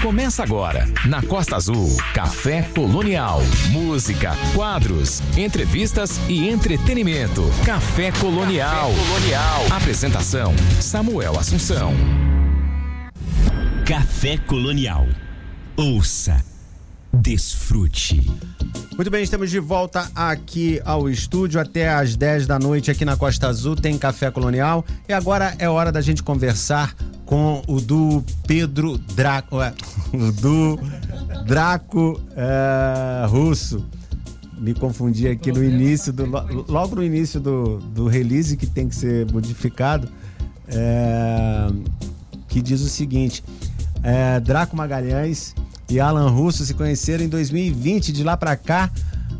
começa agora. Na Costa Azul, Café Colonial. Música, quadros, entrevistas e entretenimento. Café Colonial. Café Colonial. Apresentação: Samuel Assunção. Café Colonial. Ouça, desfrute. Muito bem, estamos de volta aqui ao estúdio até às 10 da noite aqui na Costa Azul tem Café Colonial e agora é hora da gente conversar com o do Pedro Draco, o do Draco é, Russo. Me confundi aqui no início do logo no início do, do release que tem que ser modificado, é, que diz o seguinte: é, Draco Magalhães e Alan Russo se conheceram em 2020. De lá para cá,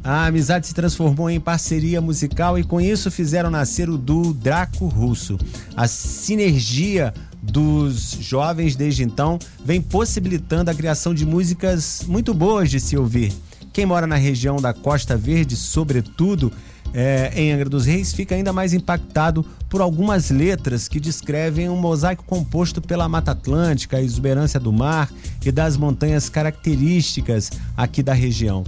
a amizade se transformou em parceria musical e com isso fizeram nascer o duo Draco Russo. A sinergia dos jovens desde então vem possibilitando a criação de músicas muito boas de se ouvir. Quem mora na região da Costa Verde, sobretudo, é, em Angra dos Reis, fica ainda mais impactado por algumas letras que descrevem um mosaico composto pela Mata Atlântica, a exuberância do mar e das montanhas características aqui da região.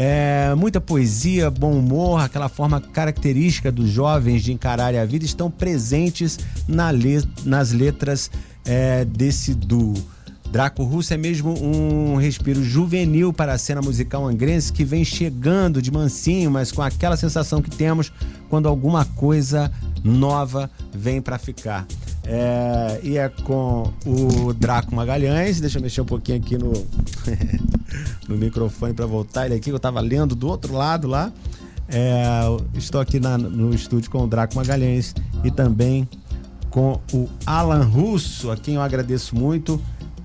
É, muita poesia, bom humor, aquela forma característica dos jovens de encararem a vida estão presentes na nas letras é, desse duo. Draco Russo é mesmo um respiro juvenil para a cena musical angrense que vem chegando de mansinho, mas com aquela sensação que temos quando alguma coisa nova vem para ficar. É, e é com o Draco Magalhães. Deixa eu mexer um pouquinho aqui no, no microfone para voltar ele aqui, eu estava lendo do outro lado lá. É, estou aqui na, no estúdio com o Draco Magalhães e também com o Alan Russo, a quem eu agradeço muito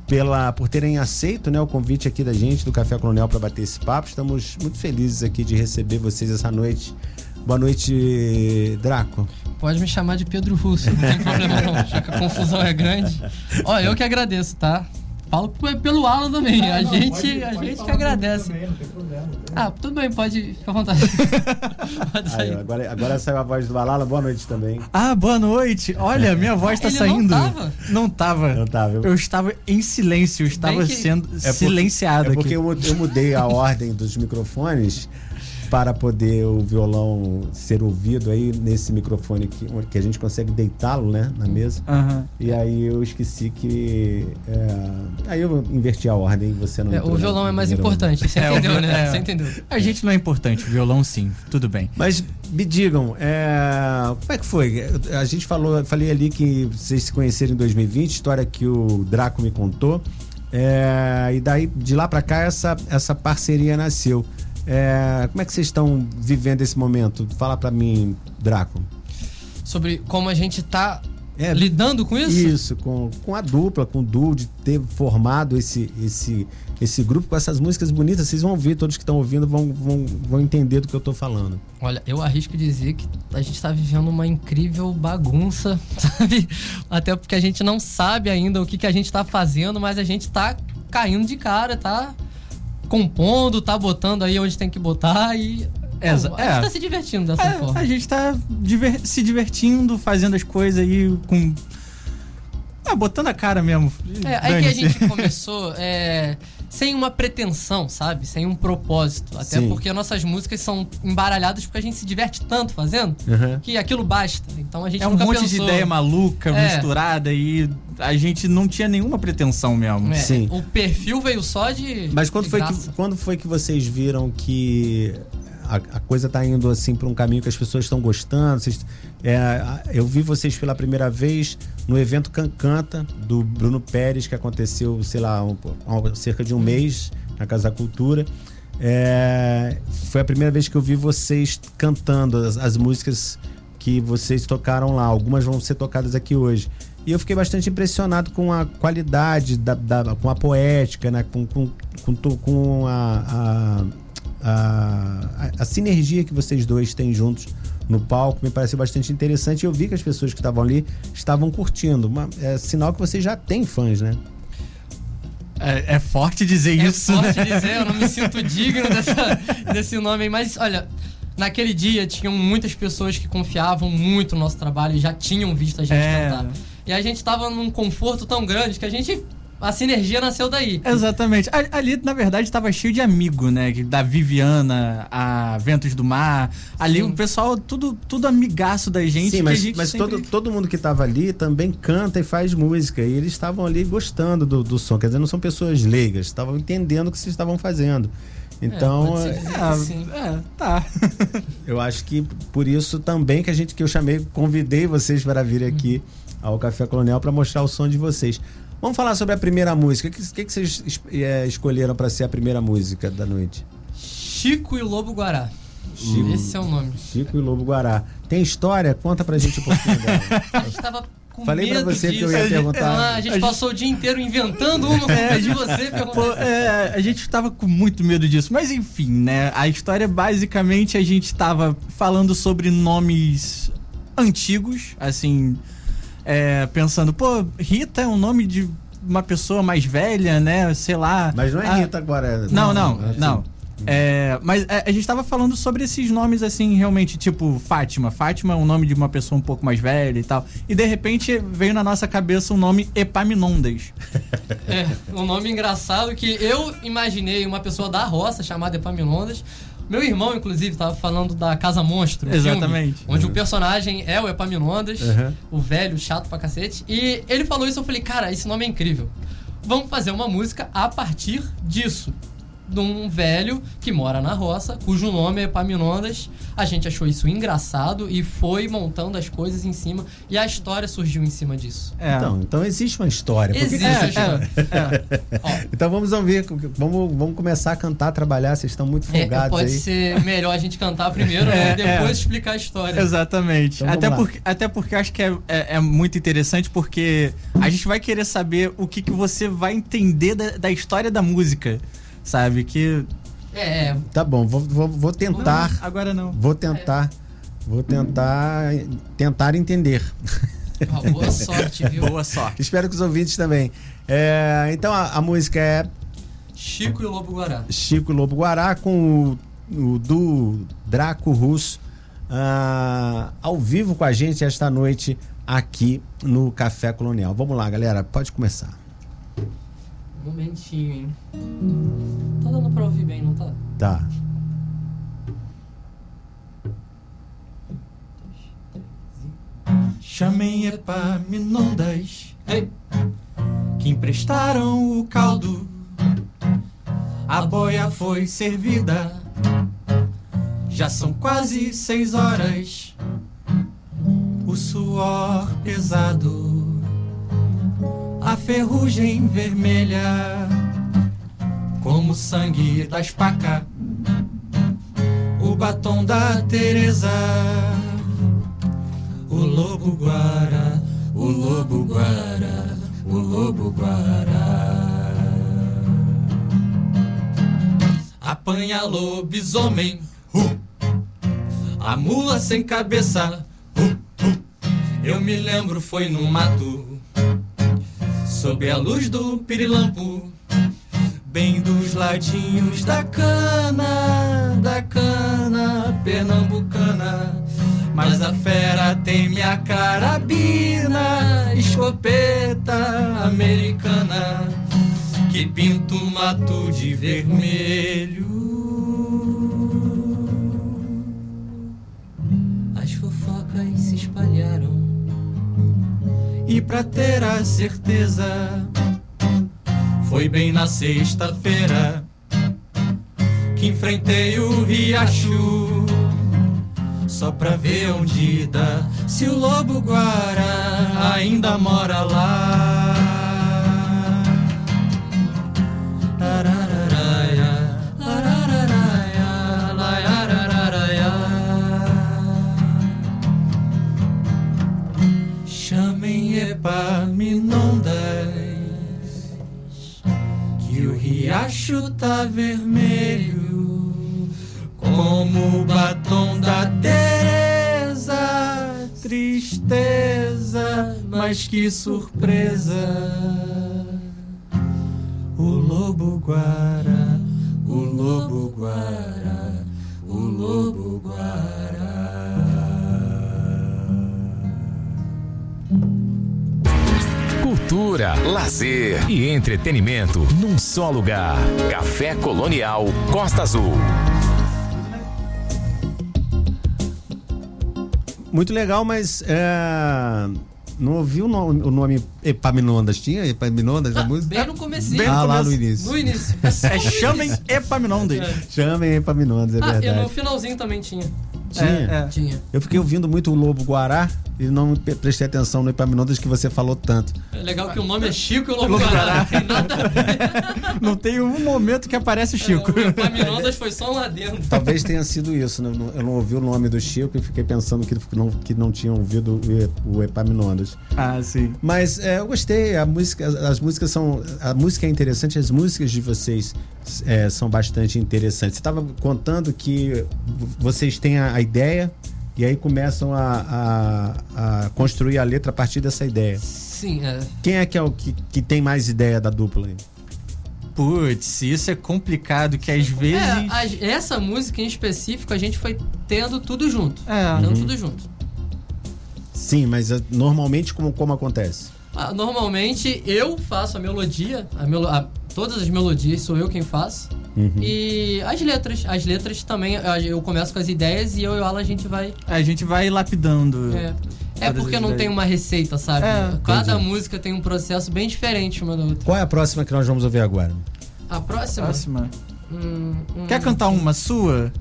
pela, por terem aceito né, o convite aqui da gente do Café Colonial para bater esse papo. Estamos muito felizes aqui de receber vocês essa noite. Boa noite, Draco. Pode me chamar de Pedro Russo, não tem problema não, já que a confusão é grande. Ó, eu que agradeço, tá? Falo pelo Alan também. Não, a não, gente, pode, a pode gente que agradece. Também, não tem problema. Ah, tudo bem, pode ficar à vontade. pode sair. Aí, agora, agora saiu a voz do Balala. Boa noite também. Ah, boa noite. Olha, minha voz tá Ele saindo. Não tava? Não tava. Não tava. Eu estava em silêncio, eu estava que... sendo é silenciado. É porque, é porque eu, eu mudei a ordem dos microfones para poder o violão ser ouvido aí nesse microfone que, que a gente consegue deitá-lo, né, na mesa. Uhum. E aí eu esqueci que é, aí eu inverti a ordem, você não. É, o violão é mais importante, você é, entendeu, né? É. Você entendeu? A gente não é importante, o violão sim, tudo bem. Mas me digam, é, como é que foi? A gente falou, falei ali que vocês se conheceram em 2020, história que o Draco me contou. É, e daí de lá para cá essa essa parceria nasceu. É, como é que vocês estão vivendo esse momento? Fala para mim, Draco. Sobre como a gente tá é, lidando com isso? Isso, com, com a dupla, com o duo, de ter formado esse, esse, esse grupo com essas músicas bonitas. Vocês vão ouvir, todos que estão ouvindo vão, vão, vão entender do que eu tô falando. Olha, eu arrisco dizer que a gente está vivendo uma incrível bagunça, sabe? Até porque a gente não sabe ainda o que, que a gente está fazendo, mas a gente está caindo de cara, tá? Compondo, tá botando aí onde tem que botar e. Exa Pô, a gente é. tá se divertindo dessa é, forma. A gente tá diver se divertindo, fazendo as coisas aí com. Ah, botando a cara mesmo. É, aí que a gente começou. É sem uma pretensão, sabe? Sem um propósito. Até Sim. porque nossas músicas são embaralhadas porque a gente se diverte tanto fazendo uhum. que aquilo basta. Então a gente É um monte pensou... de ideia maluca, é. misturada e a gente não tinha nenhuma pretensão mesmo. É, Sim. O perfil veio só de. Mas quando, de foi que, quando foi que vocês viram que a, a coisa tá indo assim para um caminho que as pessoas estão gostando. Vocês, é, eu vi vocês pela primeira vez no evento Cancanta do Bruno Pérez, que aconteceu, sei lá, um, um, cerca de um mês na Casa da Cultura. É, foi a primeira vez que eu vi vocês cantando as, as músicas que vocês tocaram lá. Algumas vão ser tocadas aqui hoje. E eu fiquei bastante impressionado com a qualidade, da, da com a poética, né? com, com, com, com a, a a, a, sinergia que vocês dois têm juntos no palco me pareceu bastante interessante. E eu vi que as pessoas que estavam ali estavam curtindo. Uma, é sinal que vocês já têm fãs, né? É, é forte dizer é isso, forte né? dizer, eu não me sinto digno dessa, desse nome. Mas, olha, naquele dia tinham muitas pessoas que confiavam muito no nosso trabalho e já tinham visto a gente é. cantar. E a gente tava num conforto tão grande que a gente a sinergia nasceu daí. Exatamente. A- Ali, na verdade, tava cheio de amigo, né? Da Viviana, a Ventos do Mar. Ali Sim. o pessoal, tudo, tudo amigaço da gente. Sim, mas, gente mas sempre- todo, todo mundo que estava ali também canta e faz música. E eles estavam ali gostando do, do som. Quer dizer, não são pessoas leigas, estavam entendendo o que vocês estavam fazendo. Então, é, dizer Ah, que sim. é, tá. eu acho que por isso também que a gente que eu chamei, convidei vocês para vir aqui ao Café Colonial para mostrar o som de vocês. Vamos falar sobre a primeira música. O que, que, que vocês es- é, escolheram para ser a primeira música da noite? Chico e Lobo Guará. Chico. Esse é o nome. Chico e Lobo Guará. Tem história? Conta pra gente um pouquinho dela. A gente tava com Falei pra medo você que eu disso. ia perguntar. Ah, a gente passou o dia inteiro inventando uma com de você Pô, é, a gente tava com muito medo disso. Mas enfim, né? A história basicamente a gente tava falando sobre nomes antigos, assim, é, pensando, pô, Rita é um nome de uma pessoa mais velha, né? Sei lá. Mas não é Ah, Rita agora. Não, não, assim. não. É, mas é, a gente tava falando sobre esses nomes assim, realmente, tipo Fátima. Fátima é um nome de uma pessoa um pouco mais velha e tal. E de repente veio na nossa cabeça o nome Epaminondas. É, um nome engraçado que eu imaginei uma pessoa da roça chamada Epaminondas. Meu irmão, inclusive, tava falando da Casa Monstro. Exatamente. filme, onde o personagem é o Epaminondas, Uhum. o velho chato pra cacete. E ele falou isso, eu falei, cara, esse nome é incrível. Vamos fazer uma música a partir disso. De um velho que mora na roça, cujo nome é Epaminondas. A gente achou isso engraçado e foi montando as coisas em cima. E a história surgiu em cima disso. É. Então, então existe uma história. Existe. é, é. Ó, Então vamos ouvir, vamos, vamos começar a cantar, trabalhar. Vocês estão muito É, folgados pode aí. ser melhor a gente cantar primeiro É, e depois é. explicar a história. Exatamente. Então até, porque, até porque eu acho que é, é, é muito interessante, porque a gente vai querer saber o que, que você vai entender da, da história da música. Sabe? Que. É, Tá bom, vou, vou, vou tentar. Agora não. Vou tentar. Vou tentar tentar entender. boa sorte, viu? Boa sorte. Espero que os ouvintes também. É, então a, a música é Chico e Lobo Guará. Chico e Lobo Guará com o, o do Draco Russo ah, ao vivo com a gente esta noite aqui no Café Colonial. Vamos lá, galera, pode começar. Um momentinho, hein? Tá dando pra ouvir bem, não tá? Tá. Chamem Epaminondas, Ei, que emprestaram o caldo. A boia foi servida. Já são quase seis horas. O suor pesado. A ferrugem vermelha. Como sangue da espaca. O batom da Teresa. O lobo guara, o lobo guara, o lobo guara. Apanha lobisomem, hu. a mula sem cabeça. hu, hu. Eu me lembro, foi no mato, sob a luz do pirilampo, bem dos ladinhos da cana, da cana pernambucana. Mas a fera tem minha carabina, escopeta americana, que pinta o mato de vermelho. As fofocas se espalharam. E pra ter a certeza, foi bem na sexta-feira que enfrentei o riacho. Só pra ver onde dá se o lobo guara ainda mora lá. Arararaia, que o riacho tá vermelho como o batom da Teresa. Tristeza, mas que surpresa! O lobo guara, o lobo guara, o lobo guara. Cultura, lazer e entretenimento num só lugar. Café Colonial Costa Azul. Muito legal, mas é, não ouvi o nome, o nome Epaminondas. Tinha Epaminondas música? Bem no comecinho. Bem no ah, lá começo. no início. No início. É chamem Epaminondas. Chamem Epaminondas, é Ah, e verdade. no finalzinho também tinha. Tinha? É, é. Tinha. Eu fiquei ouvindo muito o Lobo Guará e não prestei atenção no Epaminondas que você falou tanto. É legal que o nome é Chico e o Lobo Guará. Não tem nada a ver. Não tem um momento que aparece o Chico. É, o Epaminondas foi só um adendo. Talvez tenha sido isso. né? Eu não- ouvi o nome do Chico e fiquei pensando que não, que não tinha ouvido o Epaminondas. Ah, sim. Mas é, eu gostei, a música, as músicas são. A música é interessante, as músicas de vocês é, são bastante interessantes. Você estava contando que vocês têm a, a ideia e aí começam a, a- a construir a letra a partir dessa ideia. Sim, é. Quem é que é o que, que tem mais ideia da dupla aí? Putz, isso é complicado, que às É, vezes. a- essa música em específico a gente foi tendo tudo junto. É. Tendo tudo junto. Sim, mas é, normalmente como, como acontece? Ah, normalmente eu faço a melodia, a melo a- todas as melodias sou eu quem faço. Uhum. E as letras, as letras também, a- eu começo com as ideias e eu e o Alan a gente vai. A gente vai lapidando. É, é porque não tem uma receita, sabe? É, Cada entendi. música tem um processo bem diferente uma da outra. Qual é a próxima que nós vamos ouvir agora? A próxima. Próxima. Hum, hum, Quer cantar uma sua?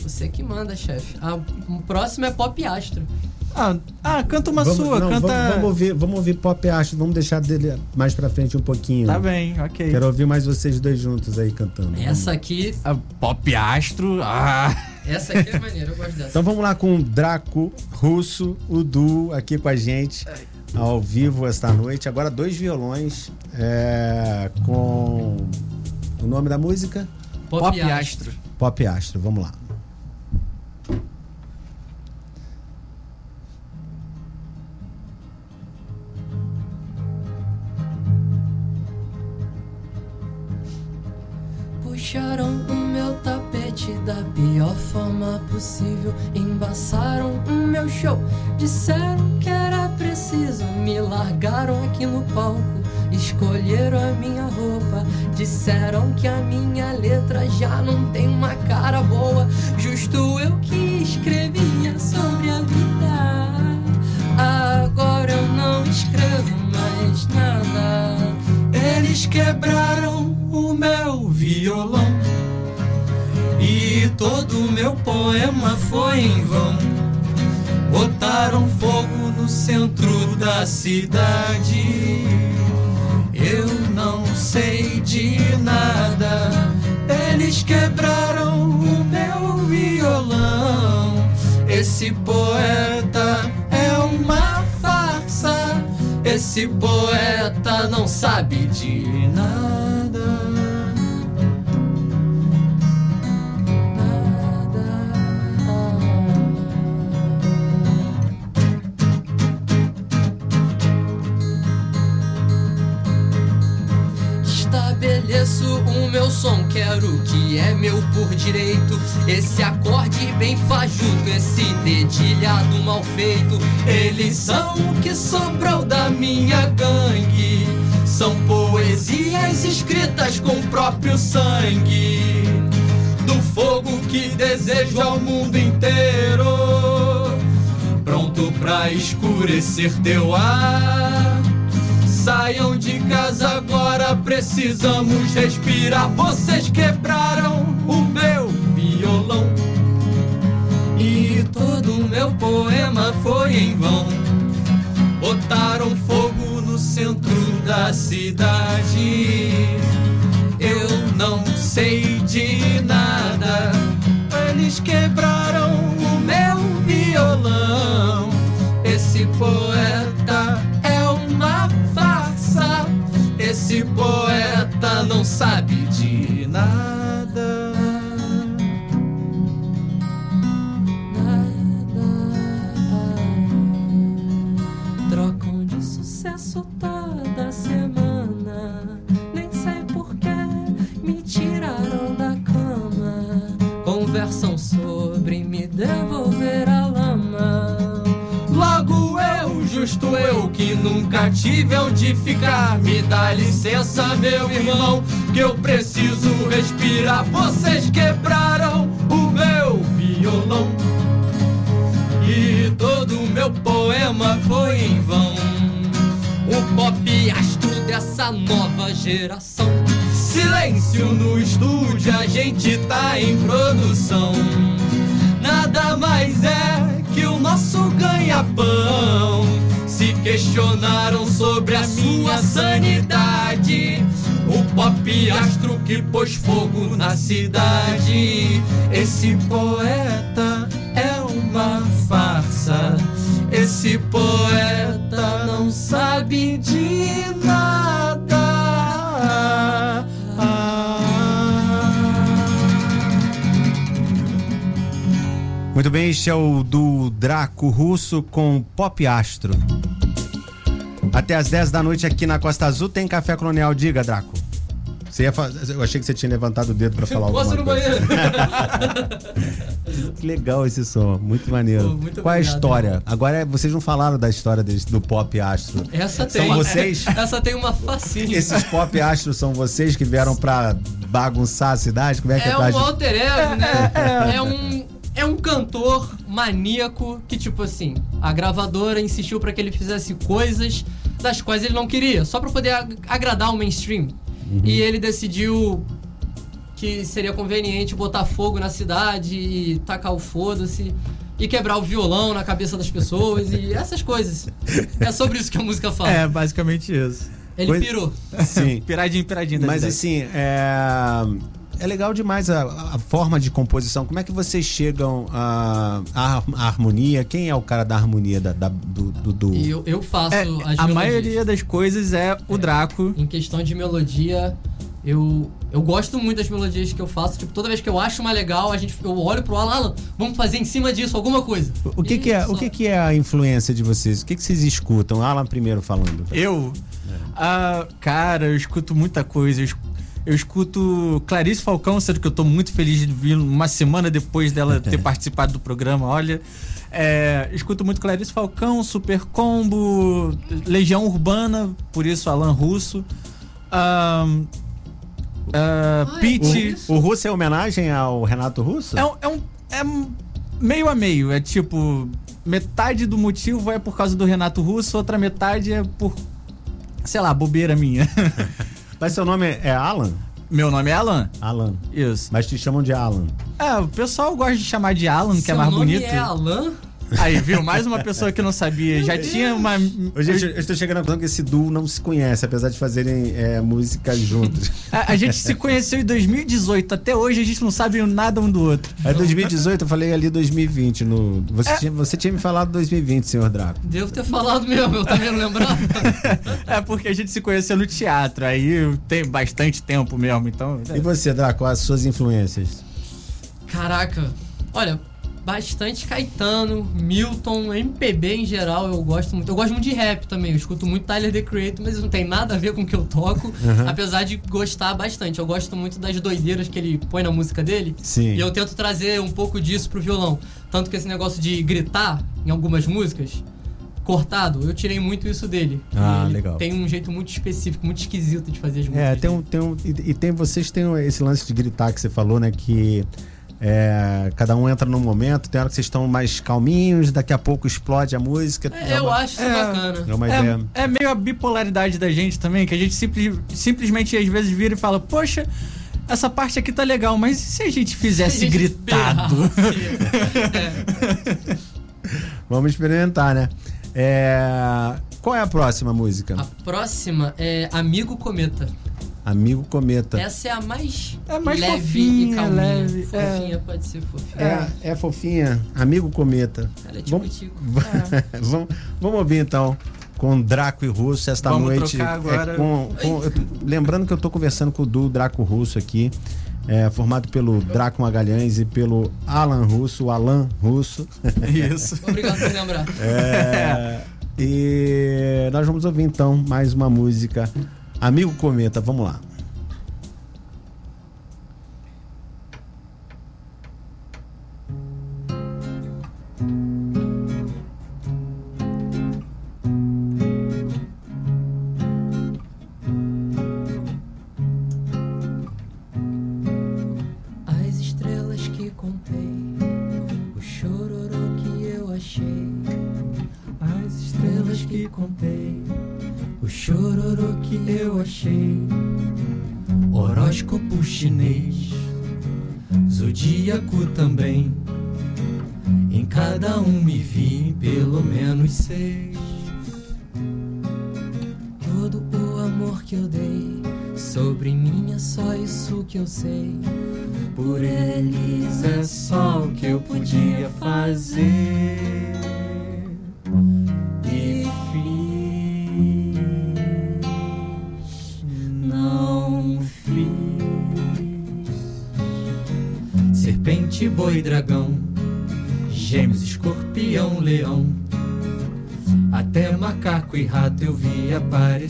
Você que manda, chefe. A o próximo é Pop Astro. Ah, ah canta uma vamos, sua, não, canta. Vamos, vamos ouvir, vamos ouvir Pop Astro, vamos deixar dele mais pra frente um pouquinho. Tá bem, ok. Quero ouvir mais vocês dois juntos aí cantando. Essa aqui, A Pop Astro. Ah. essa aqui é maneira, eu gosto dessa. Então vamos lá com o Draco Russo, o Du, aqui com a gente, ao vivo esta noite. Agora dois violões é, com o nome da música? Pop, Astro. Pop Astro, vamos lá. Puxaram o meu tapete da pior forma possível. Embaçaram o meu show. Disseram que era preciso. Me largaram aqui no palco. Escolheram a minha roupa. Disseram que a minha letra já não tem uma cara boa. Justo eu que escrevia sobre a vida. Agora eu não escrevo mais nada. Eles quebraram o meu violão e todo o meu poema foi em vão. Botaram fogo no centro da cidade. Eu não sei de nada. Eles quebraram o meu violão. Esse poeta. Esse poeta não sabe de nada. Estabeleço o meu som, quero que é meu por direito. Esse acorde bem fajuto, esse dedilhado mal feito. Eles são o que sobrou da minha gangue. São poesias escritas com o próprio sangue. Do fogo que desejo ao mundo inteiro. Pronto pra escurecer teu ar. Saiam de casa agora, precisamos respirar. Vocês quebraram o meu violão. E todo o meu poema foi em vão. Botaram fogo no centro da cidade. Eu não sei de nada. Eles quebraram o meu violão. Esse poeta Esse poeta não sabe de nada. Nada. Trocam de sucesso toda justo eu que nunca tive onde ficar. Me dá licença, meu irmão, que eu preciso respirar. Vocês quebraram o meu violão. E todo meu poema foi em vão. O pop astro dessa nova geração. Silêncio no estúdio, a gente tá em produção. Nada mais é que o nosso ganha-pão. Se questionaram sobre a sua sanidade. O pop astro que pôs fogo na cidade. Esse poeta é uma farsa. Esse poeta não sabe de nada. Muito bem, este é o do Draco Russo com Pop Astro. Até às 10 da noite aqui na Costa Azul tem Café Colonial. Diga, Draco. Você ia fa- Eu achei que você tinha levantado o dedo pra falar alguma Posso no coisa. banheiro? Que legal esse som, muito maneiro. Pô, muito Qual é a história? Agora é- vocês não falaram da história desse- do Pop Astro. Essa São tem. vocês? Essa tem uma facinha. Esses Pop Astros são vocês que vieram pra bagunçar a cidade? Como é que É tá? um alter ego, né? É um, é um cantor maníaco que, tipo assim, a gravadora insistiu pra que ele fizesse coisas das quais ele não queria, só pra poder ag- agradar o mainstream. E ele decidiu que seria conveniente botar fogo na cidade e tacar o foda-se e quebrar o violão na cabeça das pessoas e essas coisas. É sobre isso que a música fala. É, basicamente isso. ele coisa- pirou. Sim. Piradinho, piradinho Mas assim, é... é legal demais a, a forma de composição. Como é que vocês chegam à à- à harmonia? Quem é o cara da harmonia da, da- do, do, do- eu, eu faço É, as a melodias. maioria das coisas é o Draco. Em questão de melodia, eu, eu gosto muito das melodias que eu faço. Tipo, toda vez que eu acho uma legal, a gente, eu olho pro Alan, Alan, vamos fazer em cima disso alguma coisa. O que, E que é, só- o que, que é a influência de vocês? O que, que vocês escutam? Alan primeiro falando. Eu? Ah, cara, eu escuto muita coisa. Eu, esc- eu escuto Clarice Falcão, sendo que eu tô muito feliz de vir uma semana depois dela ter participado do programa. Olha, é, escuto muito Clarice Falcão, Super Combo, Legião Urbana, por isso Alan Russo. Ah, é Pete. isso? O Russo é homenagem ao Renato Russo? É um, é um- é um meio a meio. É tipo, metade do motivo é por causa do Renato Russo, outra metade é por, sei lá, bobeira minha. Mas seu nome é Alan? Meu nome é Alan. Alan. Isso. Mas te chamam de Alan. É, o pessoal gosta de chamar de Alan, que é Seu mais nome bonito. é Alan? Aí, viu? Mais uma pessoa que não sabia. Já tinha uma. Ô, gente, eu estou chegando à conclusão que esse duo não se conhece, apesar de fazerem é, música juntos. A, a gente se conheceu em 2018. Até hoje a gente não sabe nada um do outro. É 2018, eu falei ali 2020. No, você, É. tinha, você tinha me falado 2020, senhor Draco. Devo ter falado mesmo, eu também não lembrava. É porque a gente se conheceu no teatro. Aí tem bastante tempo mesmo. Então. E você, Draco, quais as suas influências? Caraca, olha, bastante Caetano, Milton, MPB em geral, eu gosto muito. Eu gosto muito de rap também, eu escuto muito Tyler The Creator, mas não tem nada a ver com o que eu toco, Uhum. apesar de gostar bastante. Eu gosto muito das doideiras que ele põe na música dele. Sim. E eu tento trazer um pouco disso pro violão. Tanto que esse negócio de gritar em algumas músicas, cortado, eu tirei muito isso dele. Ah, legal. Tem um jeito muito específico, muito esquisito de fazer as músicas. É, tem um, tem um, e, e tem, vocês têm esse lance de gritar que você falou, né? Que é, cada um entra num momento, tem hora que vocês estão mais calminhos, daqui a pouco explode a música. É, eu uma, acho isso É. bacana. É uma ideia. É, é meio a bipolaridade da gente também, que a gente simples- simplesmente às vezes vira e fala, poxa, essa parte aqui tá legal, mas e se a gente fizesse Se a gente gritado? berrasse? Vamos experimentar, né? É, qual é a próxima música? A próxima é Amigo Cometa. Amigo Cometa. Essa é a mais, É mais leve fofinha, e calminha. leve, é. Fofinha, pode ser fofinha. É, é fofinha. Amigo Cometa. Ela é tipo Vamos- tico. vamos, vamos ouvir então com Draco e Russo esta Vamos noite. trocar agora. É, com, com- eu tô- lembrando que eu tô conversando com o duo Draco Russo aqui, é, formado pelo Draco Magalhães e pelo Alan Russo, o Alan Russo. Isso. Obrigado por lembrar. É, e nós vamos ouvir então mais uma música. Amigo Cometa, vamos lá. Chinês, zodíaco também. Em cada um me vi pelo menos seis. Todo o amor que eu dei sobre mim é só isso que eu sei. Por eles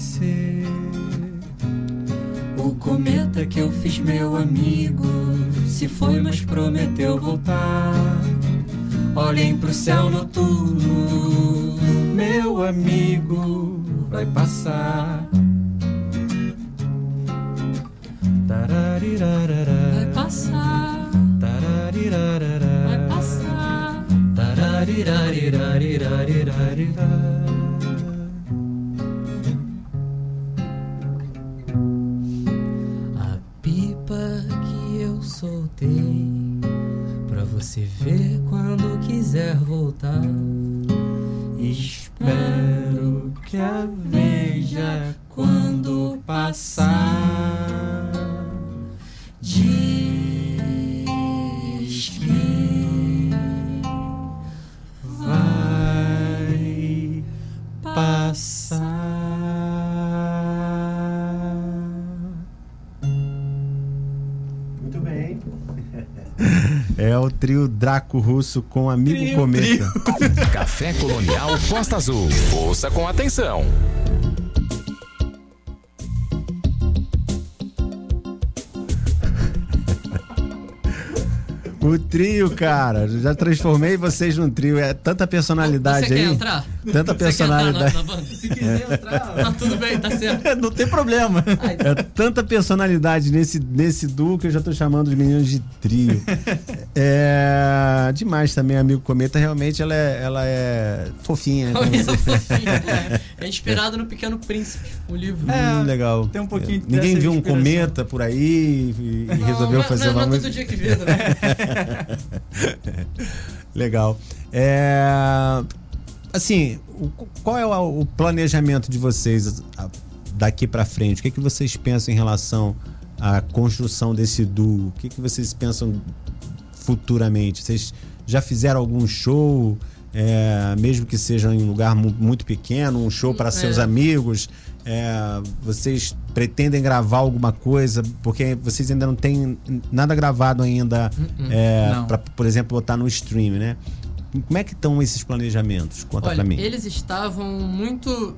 aparecer. O cometa que eu fiz meu amigo se foi, mas prometeu voltar. Olhem pro céu noturno, meu amigo vai passar. Eu soltei pra você ver quando quiser voltar. Espero que a veja quando passar. Diz trio Draco Russo com Amigo Trio, Cometa. Café Colonial Costa Azul. Ouça com atenção. O trio, cara. Já transformei vocês num trio. É tanta personalidade Você aí. quer entrar? Tanta personalidade. na, na banda? Se quiser entrar, Tá tudo bem, tá certo. não tem problema. É tanta personalidade nesse, nesse duo que eu já tô chamando os meninos de trio. É demais também, amigo Cometa. Realmente ela é, ela é fofinha. né? Olha, fofinho, é. É inspirado no Pequeno Príncipe, o livro. É, Hum, legal. tem um pouquinho É. Ninguém viu um cometa por aí e, e Não, resolveu fazer não, uma não é todo dia que vê, né? Legal. É, assim, o- qual é o, o planejamento de vocês a- daqui pra frente? O que, que vocês pensam em relação à construção desse duo? O que, que vocês pensam futuramente? Vocês já fizeram algum show, é, mesmo que seja em um lugar mu- muito pequeno, um show para seus É. amigos? É, vocês pretendem gravar alguma coisa? Porque vocês ainda não têm nada gravado ainda, é, Não. pra, por exemplo, botar no stream, né? Como é que estão esses planejamentos? Conta Olha, pra mim. eles estavam muito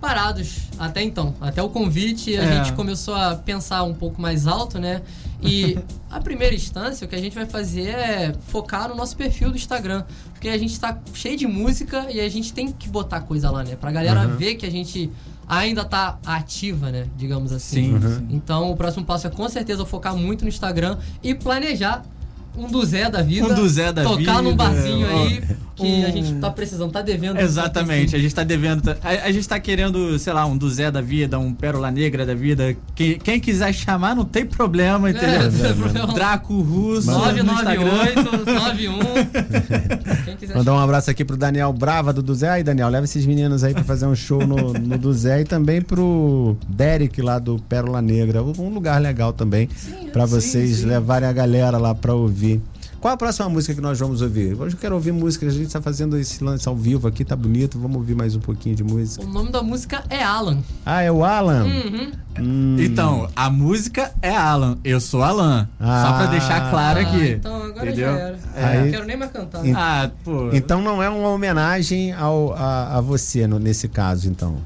parados até então. Até o convite, a É. gente começou a pensar um pouco mais alto, né? E a primeira instância, o que a gente vai fazer é focar no nosso perfil do Instagram. Porque a gente tá cheio de música e a gente tem que botar coisa lá, né? Pra galera Uhum. ver que a gente ainda tá ativa, né? Digamos assim. Sim, sim. Então o próximo passo é com certeza focar muito no Instagram e planejar um do Zé da vida. Um do Zé da tocar vida, num barzinho ó. aí que a Um- gente tá precisando, tá devendo. Exatamente, a gente tá devendo. A, a gente tá querendo, sei lá, um do Zé da vida, um Pérola Negra da vida. Quem, quem quiser chamar, não tem problema, entendeu? É, não tem problema. Draco Russo. no Instagram. 998 91. Quem quiser Mandar um abraço aqui pro Daniel Brava do Duzé. Aí, Daniel, leva esses meninos aí pra fazer um show no, no Duzé e também pro Derek lá do Pérola Negra. Um lugar legal também pra vocês levarem a galera lá pra ouvir. Qual a próxima música que nós vamos ouvir? Hoje eu quero ouvir música, a gente tá fazendo esse lance ao vivo aqui, tá bonito. Vamos ouvir mais um pouquinho de música. O nome da música é Alan. Ah, é o Alan? Uhum. Hum. Então, a música é Alan, eu sou Alan. Ah. Só pra deixar claro Ah, aqui. então agora entendeu? já era. Aí- Não quero nem mais cantar. Ent- Ah, pô. Então não é uma homenagem ao, a, a você no- nesse caso, então.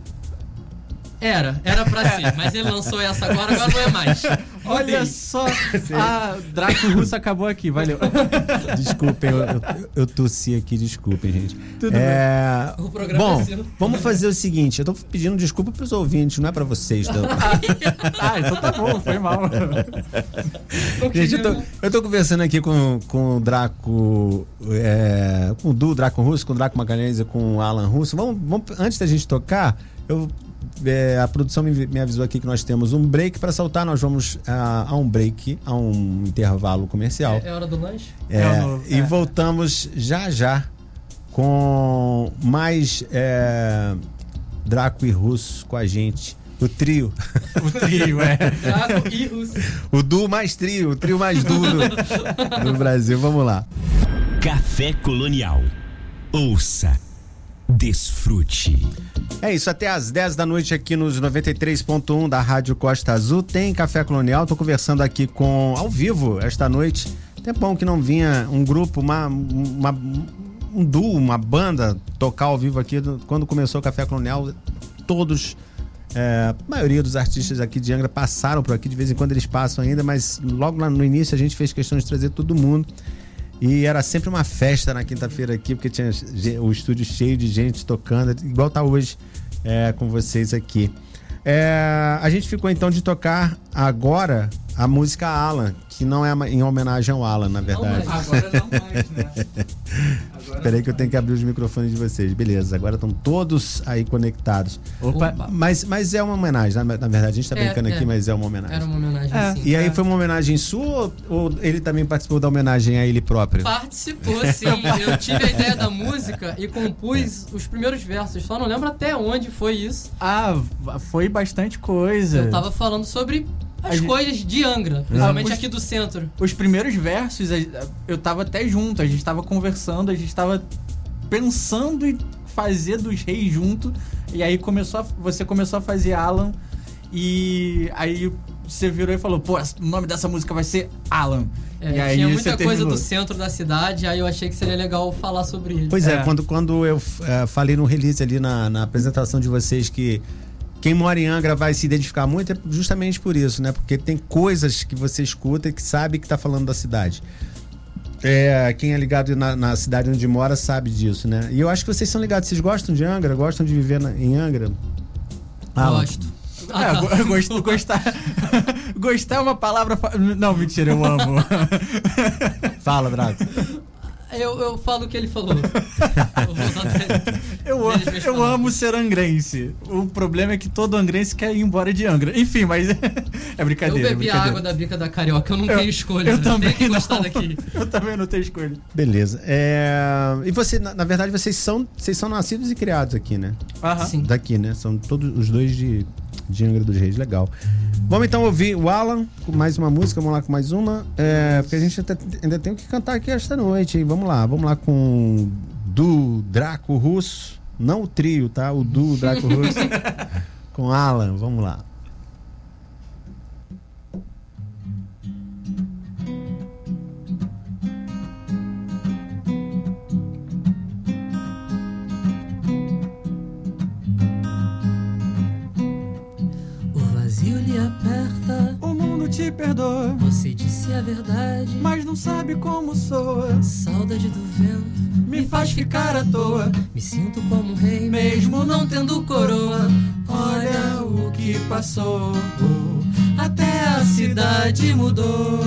Era, era pra ser, mas ele lançou essa agora, agora não é mais. Olha só. Ah, Draco Russo acabou aqui, valeu. Desculpem, eu, eu, eu tossi aqui, desculpem, gente. Tudo é... O programa Bom, é seu. vamos fazer o seguinte: eu tô pedindo desculpa pros ouvintes, não é pra vocês. Então. Ah, então tá bom, foi mal. Gente, eu tô, eu tô conversando aqui com, com o Draco. É, com o Du, Draco Russo, com o Draco Magalhães e com o Alan Russo. Vamos, vamos- antes da gente tocar, eu é, a produção me, me avisou aqui que nós temos um break para soltar. Nós vamos a, a um break, a um intervalo comercial. É, é hora do lanche? É, É e é. voltamos já já com mais é, Draco e Russo com a gente. O trio. O trio, é. Drago e Russo. O duo mais trio, o trio mais duro do Brasil. Vamos lá. Café Colonial. Ouça, desfrute. É isso, até às 10 da noite aqui nos 93.1 da Rádio Costa Azul tem Café Colonial. Tô conversando aqui com ao vivo esta noite. Tempão que não vinha um grupo, uma, uma- um duo, uma banda tocar ao vivo aqui. Quando começou o Café Colonial, todos, é, a maioria dos artistas aqui de Angra passaram por aqui. De vez em quando eles passam ainda, mas logo lá no início a gente fez questão de trazer todo mundo. E era sempre uma festa na quinta-feira aqui, porque tinha o estúdio cheio de gente tocando, igual tá hoje é, com vocês aqui. É, a gente ficou então de tocar agora a música Alan, que não é em homenagem ao Alan, na verdade. mais. Agora não mais, né? Agora Peraí que eu tenho que abrir os microfones de vocês. Beleza, agora estão todos aí conectados. Opa. Mas, mas é uma homenagem, na, na verdade, a gente tá É, brincando é. aqui, mas é uma homenagem. Era uma homenagem, É. sim. E aí foi uma homenagem sua ou, ou ele também participou da homenagem a ele próprio? Participou, sim. Eu tive a ideia da música e compus os primeiros versos. Só não lembro até onde foi isso. Ah, foi bastante coisa. Eu tava falando sobre as gente- coisas de Angra, principalmente os- aqui do centro. Os primeiros versos, eu tava até junto, a gente tava conversando, a gente tava pensando em fazer dos reis junto. E aí começou a- você começou a fazer Alan. E aí você virou e falou, pô, o nome dessa música vai ser Alan. É, e aí tinha muita coisa terminou. do centro da cidade, aí eu achei que seria legal falar sobre ele. Pois é, É. quando, quando eu eh, falei no release ali na, na apresentação de vocês que quem mora em Angra vai se identificar muito é justamente por isso, né? Porque tem coisas que você escuta e que sabe que tá falando da cidade. É, quem é ligado na, na cidade onde mora sabe disso, né? E eu acho que vocês são ligados. Vocês gostam de Angra? Gostam de viver na- em Angra? Alan? Gosto. É, Ah, tá. eu gosto, gostar. gostar é uma palavra. fa- Não, mentira, eu amo. Fala, Draco. Eu, eu falo o que ele falou. Eu vou usar dele. Eu, eu amo ser angrense. O problema é que todo angrense quer ir embora de Angra. Enfim, mas é Eu brincadeira. é bebi a brincadeira. água da bica da carioca, eu não Eu- tenho escolha. Eu né? também que não. gostar daqui. Eu também não tenho escolha. Beleza. É, E você, na, na verdade, vocês são, vocês são nascidos e criados aqui, né? Aham. Sim. Daqui, né? São todos os dois de, de Angra dos Reis. Legal. Vamos então ouvir o Alan com mais uma música. Vamos lá com mais uma. É, porque a gente ainda, ainda tem o que cantar aqui esta noite. Hein? Vamos lá. Vamos lá com do Draco Russo. Não o trio, tá? O do Draco Russo. com Alan. Vamos lá. Lhe aperta, O mundo te perdoa, você disse a verdade. mas não sabe como soa. Saudade do vento Me faz ficar à toa, Me sinto como um rei, mesmo não tendo coroa. Olha o que passou, até a cidade mudou.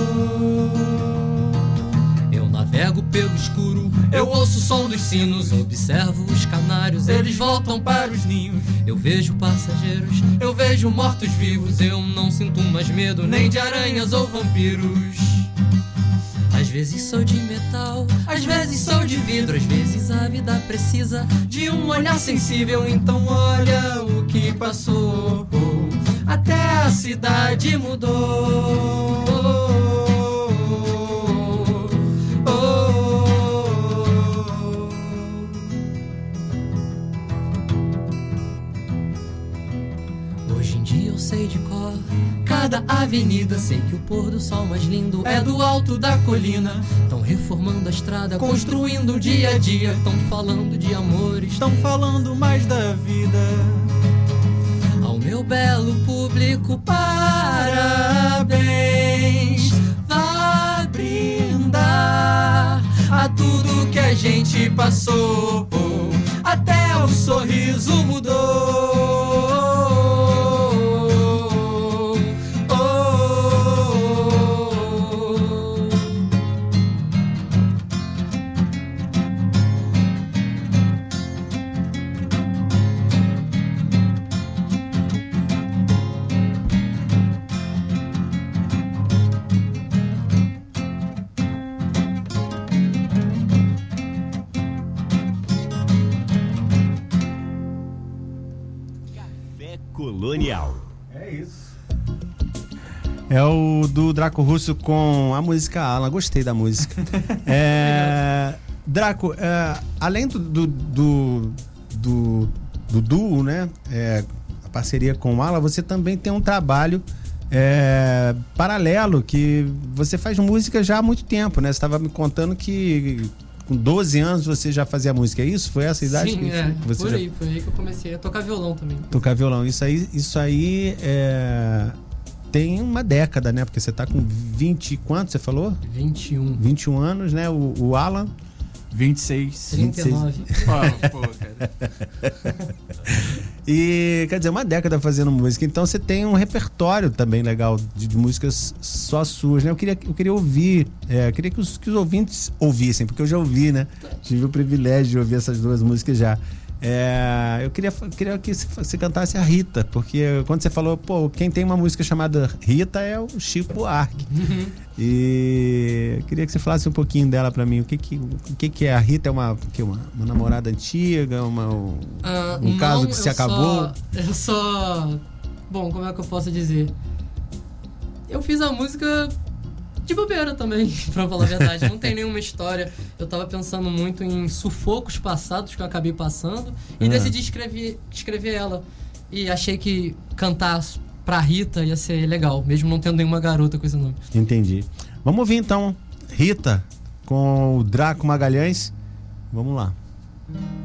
Navego pelo escuro, eu ouço o som dos sinos, observo os canários, eles voltam para os ninhos. Eu vejo passageiros, eu vejo mortos-vivos, eu não sinto mais medo nem de aranhas ou vampiros. Às vezes sou de metal, às vezes sou de vidro, às vezes a vida precisa de um olhar sensível. Então olha o que passou, até a cidade mudou. Cada avenida. Sei que o pôr do sol mais lindo é do alto da colina. Tão reformando a estrada, construindo o dia a dia. Tão falando de amores, Estão falando mais da vida. ao meu belo público, parabéns. Vá brindar a tudo que a gente passou. Até o sorriso mudou. É o do Draco Russo com a música Alan. Gostei da música. é, Draco, é, além do, do, do, do, do duo, né? É, a parceria com o Alan, você também tem um trabalho é, paralelo que você faz música já há muito tempo, né? Você estava me contando que com 12 anos você já fazia música, é isso? Foi essa a idade Sim, que, é. você Por já aí, foi aí que eu comecei a tocar violão também. tocar violão? Isso aí, isso aí é, tem uma década, né? Porque você tá com 20 e quanto você falou? 21. 21 anos, né? O, o Alan 26. 39. Pô, pô, cara. E, quer dizer, uma década fazendo música. Então você tem um repertório também legal de, de músicas só suas, né? Eu queria, eu queria ouvir, é, eu queria que os, que os ouvintes ouvissem, porque eu já ouvi, né? Tive o privilégio de ouvir essas duas músicas já. É, eu queria, queria que você, cantasse a Rita, porque quando você falou, pô, quem tem uma música chamada Rita é o Chico Buarque. E eu queria que você falasse um pouquinho dela pra mim. O que que, o que, que é a Rita? É uma, que, uma, uma namorada antiga? Uma, um, Ah, um caso não, que se acabou? Só, eu só. Bom, como é que eu posso dizer? Eu fiz a música de bobeira também, pra falar a verdade. Não tem nenhuma história. Eu tava pensando muito em sufocos passados que eu acabei passando e Ah. decidi escrever, escrever ela. E achei que cantar pra Rita ia ser legal, mesmo não tendo nenhuma garota com esse nome. Entendi. Vamos ouvir então Rita com o Draco Magalhães. Vamos lá. Tranquilo.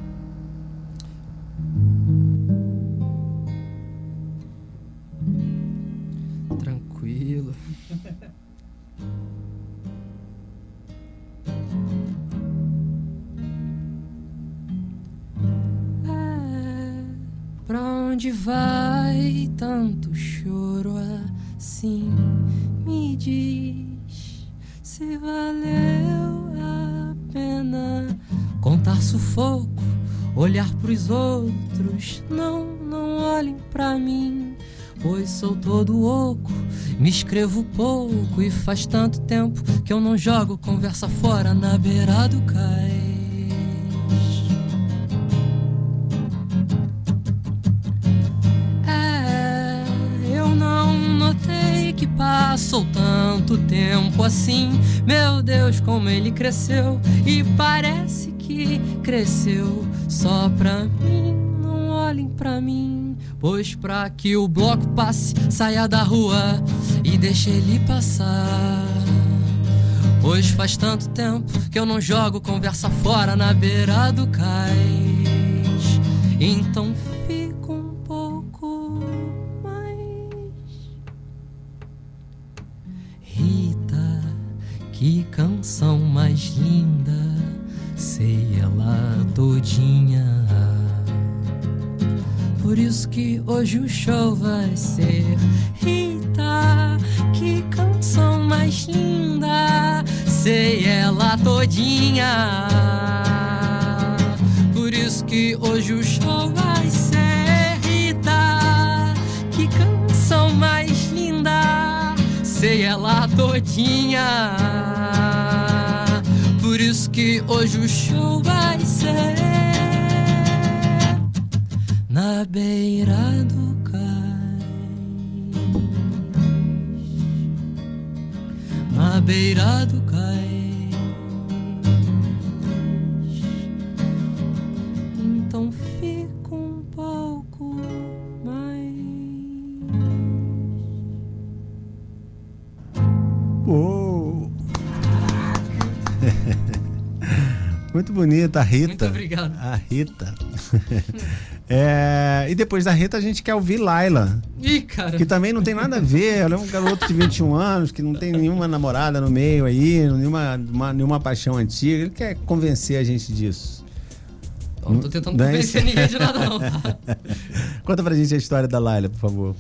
Onde vai tanto choro assim? Me diz se valeu a pena contar sufoco, olhar pros outros. Não, não olhem pra mim, pois sou todo oco. Me escrevo pouco e faz tanto tempo que eu não jogo conversa fora na beira do cais. Tanto tempo assim. Meu Deus, como ele cresceu e parece que cresceu só pra mim. Não olhem pra mim, pois pra que o bloco passe, saia da rua e deixe ele passar. Pois faz tanto tempo que eu não jogo conversa fora na beira do cais. Então canção mais linda, sei ela todinha. Por isso que hoje o show vai ser Rita, que canção mais linda, sei ela todinha. Por isso que hoje o show vai ser Rita, que canção mais sei ela todinha. Por isso que hoje o show vai ser na beira do cais, na beira do cais. Muito bonita a Rita. Muito obrigado. A Rita. É, e depois da Rita a gente quer ouvir Laila, Ih, cara. que também não tem nada a ver. Ela é um garoto de 21 anos que não tem nenhuma namorada no meio aí, nenhuma, uma- nenhuma paixão antiga. Ele quer convencer a gente disso. Não tô tentando Não é convencer ninguém de nada, não. tá? Conta pra gente a história da Laila, por favor.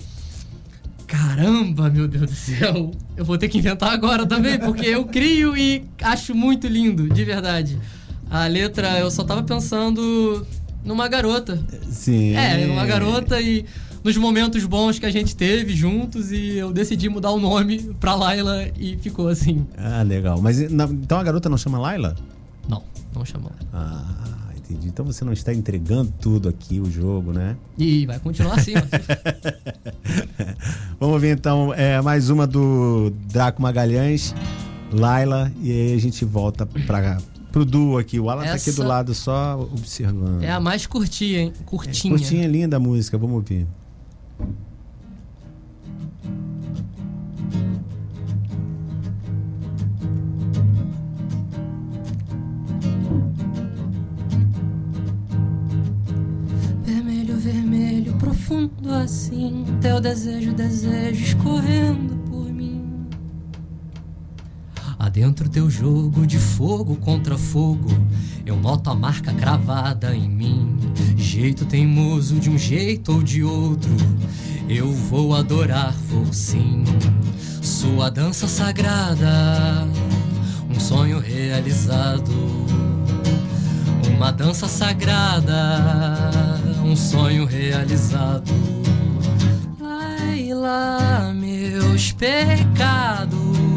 Caramba, meu Deus do céu. Eu vou ter que inventar agora também, porque eu crio e acho muito lindo, de verdade. A letra, eu só tava pensando numa garota. Sim. É, numa garota e nos momentos bons que a gente teve juntos e eu decidi mudar o nome pra Laila e ficou assim. Ah, legal. Mas na- então a garota não chama Laila? Não, não chamou. Ah, entendi. Então você não está entregando tudo aqui, o jogo, né? E vai continuar assim. Vamos ver então é, mais uma do Draco Magalhães, Laila, e aí a gente volta para pro duo aqui. O Alan tá aqui Essa- do lado só observando. É a mais curtinha, hein? Curtinha. Curtinha, linda a música, vamos ouvir. Vermelho, vermelho, profundo assim. Teu desejo, desejo escorrendo. Adentro teu jogo de fogo contra fogo, eu noto a marca cravada em mim. Jeito teimoso de um jeito ou de outro, eu vou adorar, vou sim. Sua dança sagrada, um sonho realizado. Uma dança sagrada, um sonho realizado. Laila, meus pecados,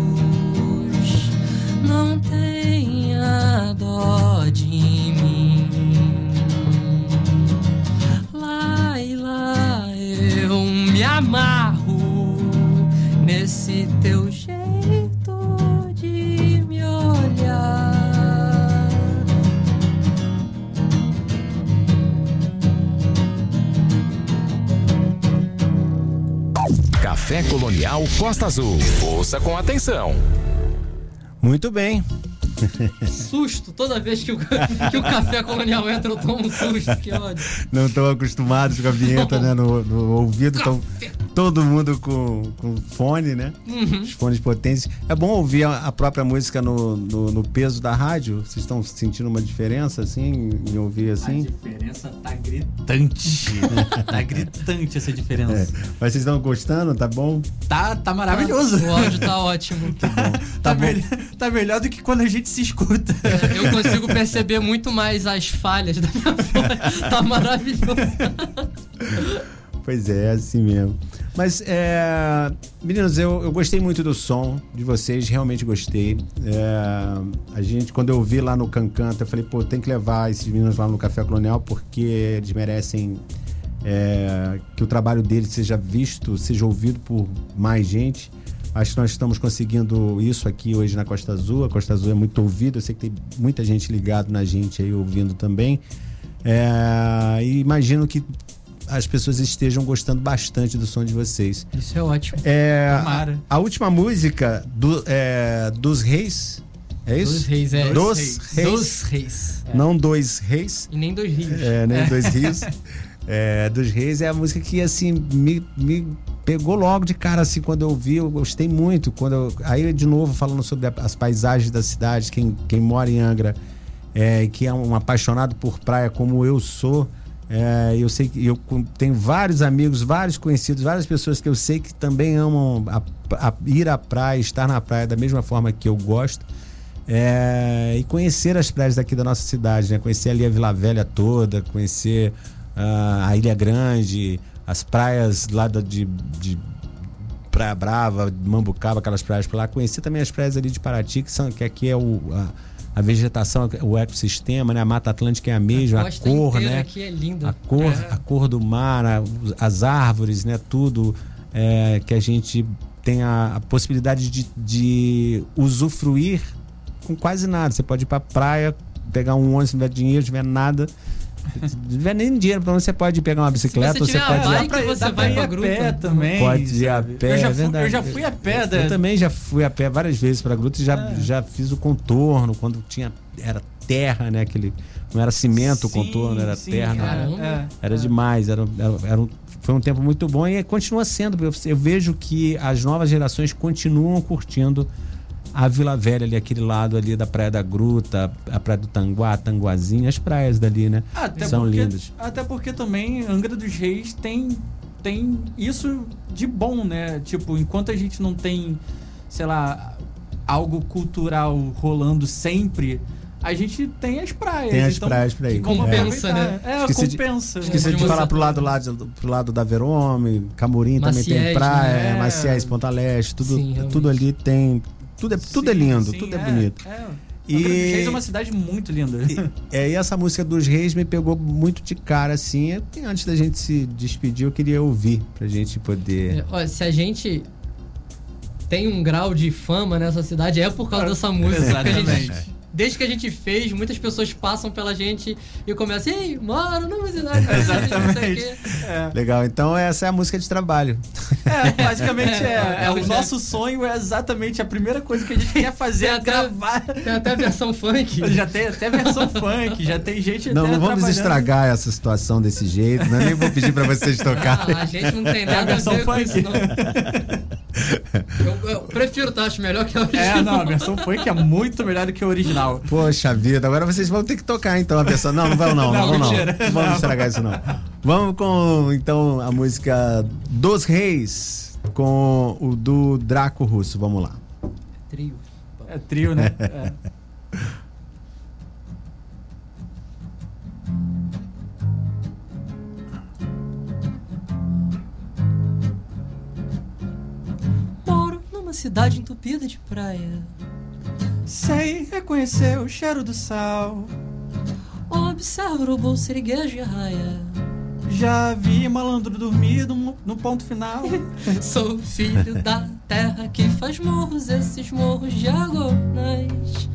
não tenha dó de mim. Laila, eu me amarro nesse teu jeito de me olhar. Café Colonial Costa Azul. Ouça com atenção. Muito bem. susto. Toda vez que o, que o café colonial entra, eu tomo um susto. Que ódio. Não estão acostumados com a vinheta né, no, no ouvido, estão todo mundo com, com fone, né? Uhum. Os fones potentes. É bom ouvir a, a própria música no, no, no peso da rádio. Vocês estão sentindo uma diferença, assim, em ouvir assim? A diferença tá gritante. tá gritante essa É. diferença. Mas vocês estão gostando? Tá bom? Tá, tá maravilhoso. O áudio tá ótimo. Tá, mel- tá melhor do que quando a gente se escuta. Eu consigo perceber muito mais as falhas da minha voz. Tá maravilhoso. Pois é, é assim mesmo. Mas, é, meninos, eu, eu gostei muito do som de vocês, realmente gostei. É, a gente, quando eu vi lá no Cancanta, eu falei, pô, tem que levar esses meninos lá no Café Colonial porque eles merecem é, que o trabalho deles seja visto, seja ouvido por mais gente. Acho que nós estamos conseguindo isso aqui hoje na Costa Azul. A Costa Azul é muito ouvida, eu sei que tem muita gente ligado na gente aí ouvindo também. É, e imagino que as pessoas estejam gostando bastante do som de vocês. Isso é ótimo. É, Tomara. a, a última música do, é, dos Reis, é isso? Dos reis, é. Dos Reis. Reis. Dos reis. Não dois reis, E nem dos rios. é, nem dois rios. É, dos Reis é a música que assim me, me pegou logo de cara assim quando eu ouvi, eu gostei muito. Quando eu- aí de novo falando sobre a- as paisagens da cidade, quem, quem mora em Angra, é, que é um apaixonado por praia como eu sou. É, eu sei que eu tenho vários amigos, vários conhecidos, várias pessoas que eu sei que também amam a- a- ir à praia, estar na praia da mesma forma que eu gosto. É, e conhecer as praias daqui da nossa cidade, né? Conhecer ali a Vila Velha toda, conhecer ah, a Ilha Grande, as praias lá de, de Praia Brava, Mambucaba, aquelas praias por lá. Conhecer também as praias ali de Paraty, que, são, que aqui é o, a, a vegetação, o ecossistema, né? A Mata Atlântica é a mesma, a, costa cor, né? aqui é linda. A cor, a cor do mar, a- as árvores, né? Tudo é, que a gente tem a, a possibilidade de, de usufruir com quase nada. Você pode ir pra praia, pegar um ônibus, se não tiver dinheiro, não tiver nada. Se não tiver nem dinheiro, pra onde você pode pegar uma bicicleta, você você tiver pode ir a pra- você dá vai pra ir a gruta. pé também. Pode ir a pé, eu já, é fui, eu já fui a pé da. Eu também já fui a pé várias vezes pra Gruta e já, É. já fiz o contorno quando tinha era terra, né? Aquele não era cimento o contorno, era sim, terra. Caramba. é, Era é. demais, era, era, era um- foi um tempo muito bom e continua sendo. Eu, eu vejo que as novas gerações continuam curtindo a Vila Velha ali, aquele lado ali da Praia da Gruta, a Praia do Tanguá, Tanguazinho, as praias dali, né? Até São porque, lindas. Até porque também Angra dos Reis tem, tem isso de bom, né? Tipo, enquanto a gente não tem, sei lá, algo cultural rolando sempre, a gente tem as praias. Tem as então, praias pra ir. Compensa, aproveitar. né? É, Esqueci de- compensa. Esqueci de falar pro lado, lado, pro lado da Verome, Camurim também tem Maciés, praia, né? Maciés, Ponta Leste, tudo, Sim, tudo ali tem. Tudo é, tudo é Sim, lindo, sim, tudo é, bonito. é. Angra dos E, Reis é uma cidade muito linda. e, é, e essa música dos Reis me pegou muito de cara, assim. E antes da gente se despedir, eu queria ouvir pra gente poder. É, olha, se a gente tem um grau de fama nessa cidade, é por causa dessa música. que a gente- Exatamente. desde que a gente fez, muitas pessoas passam pela gente e começam, ei, mano, não sei o Exatamente. quê." Legal, então essa é a música de trabalho. É, basicamente é. É, é o já- nosso sonho é exatamente a primeira coisa que a gente quer fazer é Tem até- gravar. Tem até a versão funk. Já tem até versão funk, já tem gente Não, até não vamos estragar essa situação desse jeito, né? Nem vou pedir pra vocês Ah, tocarem. a gente não tem É a nada a, versão ver com funk. isso, não. Eu, eu prefiro, tá? Acho melhor que a original. É, não, a versão funk é muito melhor do que a original. Poxa vida, agora vocês vão ter que tocar então a versão. Não, não vão não, não, Não, não. mentira. Não vamos Não. estragar isso não. Vamos com então a música Dos Reis com o do Draco Russo. Vamos lá. Trio. É trio, né? É. Numa cidade entupida de praia. Sei reconhecer o cheiro do sal. Observo o bom siriguejo e a raia. Já vi malandro dormido no, no ponto final. Sou filho da terra que faz morros, esses morros diagonais.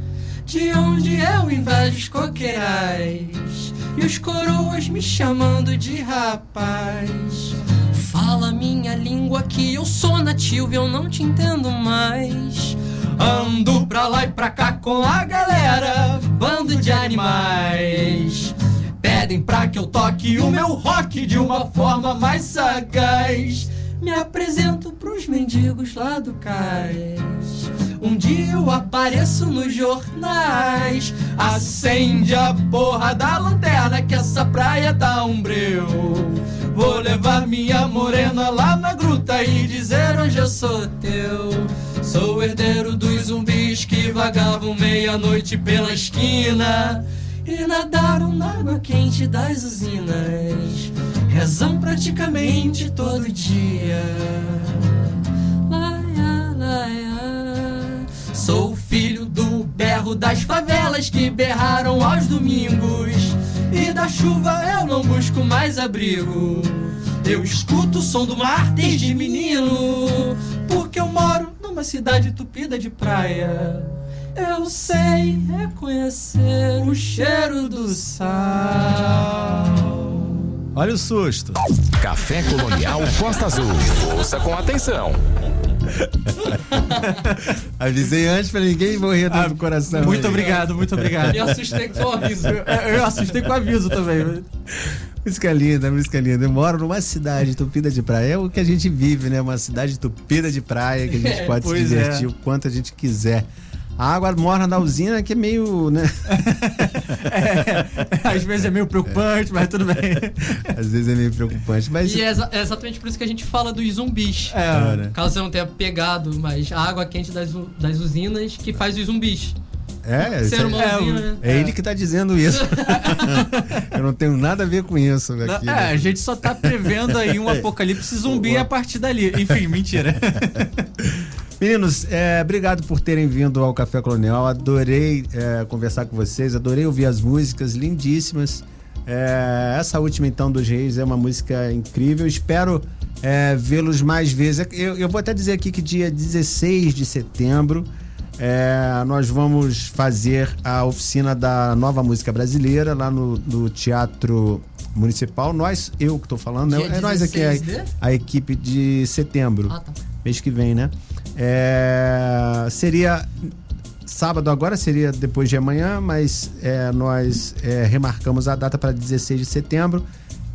De onde eu invejo os coqueirais e os coroas me chamando de rapaz. Fala minha língua que eu sou nativo e eu não te entendo mais. Ando pra lá e pra cá com a galera, bando de animais. Pedem pra que eu toque o meu rock de uma forma mais sagaz. Me apresento pros mendigos lá do cais. Um dia eu apareço nos jornais. Acende a porra da lanterna que essa praia dá um breu. Vou levar minha morena lá na gruta e dizer hoje eu sou teu. Sou herdeiro dos zumbis que vagavam meia-noite pela esquina e nadaram na água quente das usinas. Rezam praticamente todo dia. Sou filho do berro das favelas que berraram aos domingos. E da chuva eu não busco mais abrigo. Eu escuto o som do mar desde menino. Porque eu moro numa cidade tupida de praia. Eu sei reconhecer o cheiro do sal. Olha o susto. Café Colonial Costa Azul. Ouça com atenção. Avisei antes pra ninguém morrer do coração. Ah, Muito aí. obrigado, muito obrigado. Me assustei com o aviso. Eu, eu assustei com o aviso também. Música linda, música linda. Eu moro numa cidade tupida de praia. É o que a gente vive, né? Uma cidade tupida de praia que a gente É, pode se pois divertir é. o quanto a gente quiser. A água morna da usina que é meio, né? É, às vezes é meio preocupante, mas tudo bem. Às vezes é meio preocupante. Mas E é, exa- é exatamente por isso que a gente fala dos zumbis. É, Cara, Caso você não tenha pegado, mas a água quente das, das usinas que faz os zumbis. é, Ser é- humanozinho, é, né? é ele que tá dizendo isso. Eu não tenho nada a ver com isso. Não, Aqui, é, né? a gente só tá prevendo aí um apocalipse zumbi a partir dali. Enfim, mentira. Meninos, é, obrigado por terem vindo ao Café Colonial. Adorei é, conversar com vocês, adorei ouvir as músicas lindíssimas. É, essa última, então, dos Reis é uma música incrível. Espero é, vê-los mais vezes. Eu, eu vou até dizer aqui que dia 16 de setembro é, nós vamos fazer a oficina da nova música brasileira lá no, no Teatro Municipal. Nós, eu que estou falando, né? É nós aqui, a, 16 de? a equipe de setembro Ah, tá. mês que vem, né? É, seria sábado agora, seria depois de amanhã, mas é, nós é, remarcamos a data para 16 de setembro.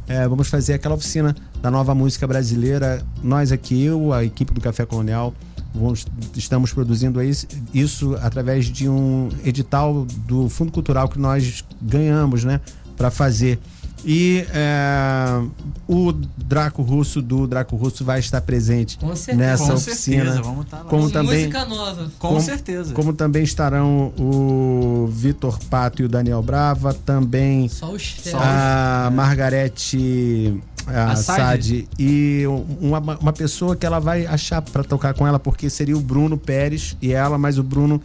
É, vamos fazer aquela oficina da nova música brasileira. Nós aqui, eu, a equipe do Café Colonial, vamos- estamos produzindo isso, através de um edital do Fundo Cultural que nós ganhamos, né? Para fazer. E é, o Draco Russo do Draco Russo vai estar presente Com certeza. nessa Com oficina. certeza, vamos estar lá. Como Com também- música nova. Com como- certeza. Como também estarão o Vitor Pato e o Daniel Brava, também a Margarete a Assad. Assad e uma, uma pessoa que ela vai achar para tocar com ela, porque seria o Bruno Pérez e ela, mas o Bruno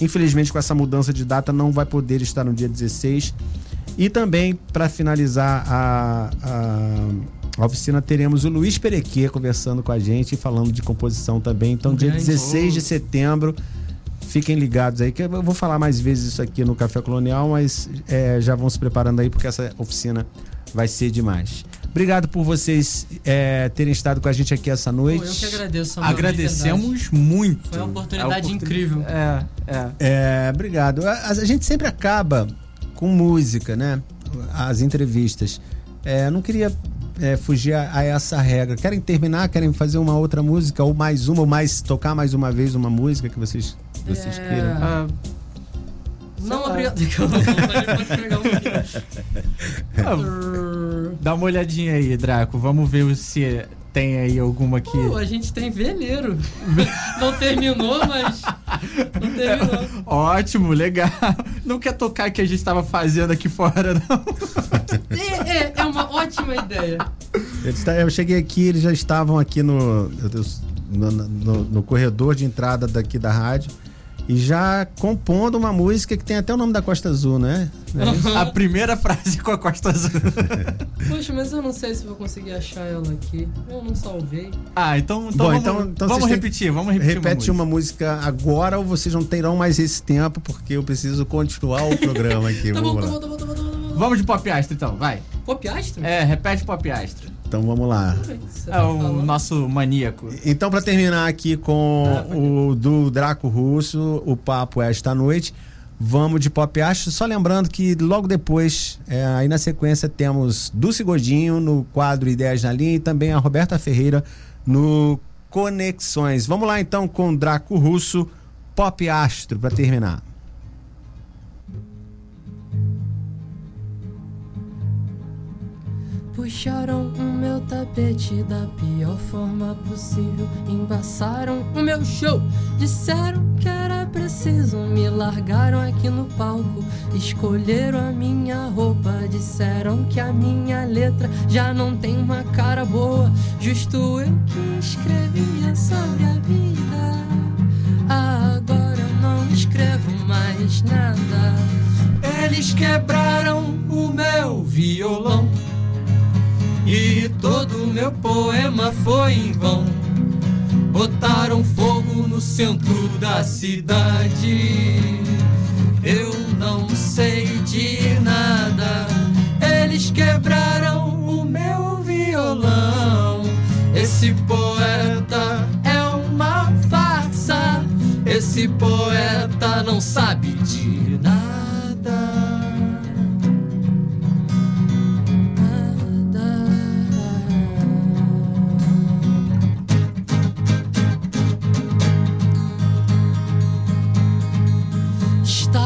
infelizmente com essa mudança de data não vai poder estar no dia 16. E também, para finalizar a, a, a oficina, teremos o Luiz Perequê conversando com a gente e falando de composição também. Então, dia Grande. 16 de setembro, fiquem ligados aí, que eu vou falar mais vezes isso aqui no Café Colonial, mas é, já vão se preparando aí, porque essa oficina vai ser demais. Obrigado por vocês é, terem estado com a gente aqui essa noite. eu que agradeço, Samuel. Agradecemos muito. Foi uma oportunidade A oportun- incrível. É, é. É, obrigado. A, a gente sempre acaba com música, né? As entrevistas. É, eu não queria é, fugir a, a essa regra. Querem terminar? Querem fazer uma outra música? Ou mais uma? Ou mais tocar mais uma vez uma música que vocês, que vocês É. queiram? Ah, Não, obrigado. Ah, dá uma olhadinha aí, Draco. Vamos ver se tem aí alguma que. Pô, a gente tem veleiro. Não terminou, mas. Não terminou. Ótimo, legal. Não quer tocar o que a gente tava fazendo aqui fora, não? É, é, é uma ótima ideia. Eu cheguei aqui, eles já estavam aqui no, no, no- no corredor de entrada daqui da rádio e já compondo uma música que tem até o nome da Costa Azul, né? A primeira frase com a Costa Azul. Poxa, mas eu não sei se vou conseguir achar ela aqui. Eu não salvei. Ah, então, então Bom, vamos, então- então vamos repetir, vamos repetir. Repete uma uma música agora ou vocês não terão mais esse tempo porque eu preciso continuar o programa aqui. Tá bom, vamos tá bom, tá bom, tá bom, tá bom, tá bom. Vamos de Pop Astro, então, vai. Pop Astro? É, repete Pop Astro. Então vamos lá. É o nosso maníaco. Então, para terminar aqui com o do Draco Russo, o papo é esta noite. Vamos de Pop Astro. Só lembrando que logo depois, é, aí na sequência, temos Dulce Godinho no quadro Ideias na Linha e também a Roberta Ferreira no Conexões. Vamos lá então com Draco Russo, Pop Astro, para terminar. Puxaram o meu tapete da pior forma possível. Embaçaram o meu show. Disseram que era preciso. Me largaram aqui no palco. Escolheram a minha roupa. Disseram que a minha letra já não tem uma cara boa. Justo eu que escrevia sobre a vida. Agora não escrevo mais nada. Eles quebraram o meu violão. E todo meu poema foi em vão. Botaram fogo no centro da cidade. Eu não sei de nada. Eles quebraram o meu violão. Esse poeta é uma farsa. Esse poeta não sabe de nada.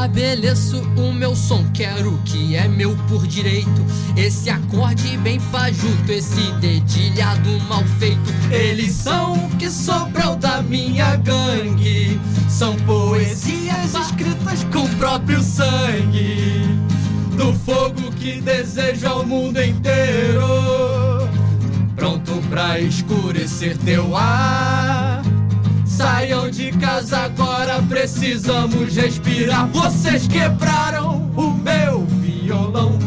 Estabeleço o meu som, quero que é meu por direito. Esse acorde bem fajuto, esse dedilhado mal feito. Eles são o que sobrou da minha gangue. São poesias escritas com o próprio sangue. Do fogo que desejo ao mundo inteiro. Pronto pra escurecer teu ar. Saiam de casa agora, precisamos respirar. Vocês quebraram o meu violão.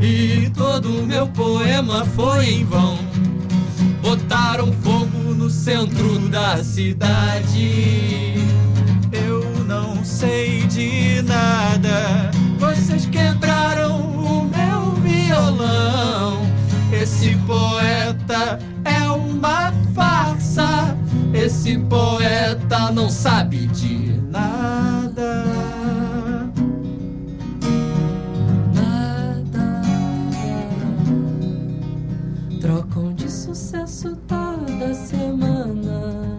E todo meu poema foi em vão. Botaram fogo no centro da cidade. Eu não sei de nada. Vocês quebraram o meu violão. Esse poeta é uma farsa. Esse poeta não sabe de nada. Nada. Trocam de sucesso toda semana.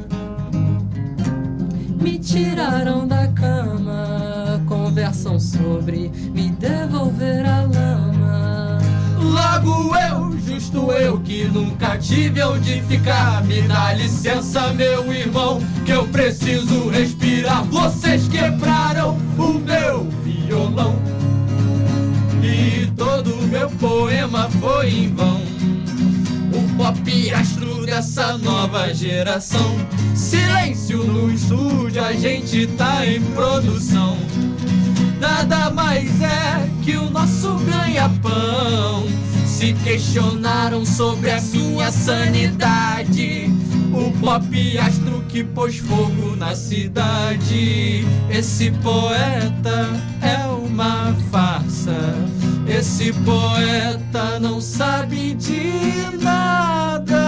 Me tiraram da cama, conversam sobre me devolver a lama. Logo eu, justo eu que nunca tive onde ficar. Me dá licença, meu irmão, que eu preciso respirar. Vocês quebraram o meu violão. E todo meu poema foi em vão. O pop astro dessa nova geração. Silêncio no estúdio, as gente tá em produção. Nada mais é que o nosso ganha-pão. Se questionaram sobre a minha sanidade. O pop astro que pôs fogo na cidade. Esse poeta é uma farsa. Esse poeta não sabe de nada.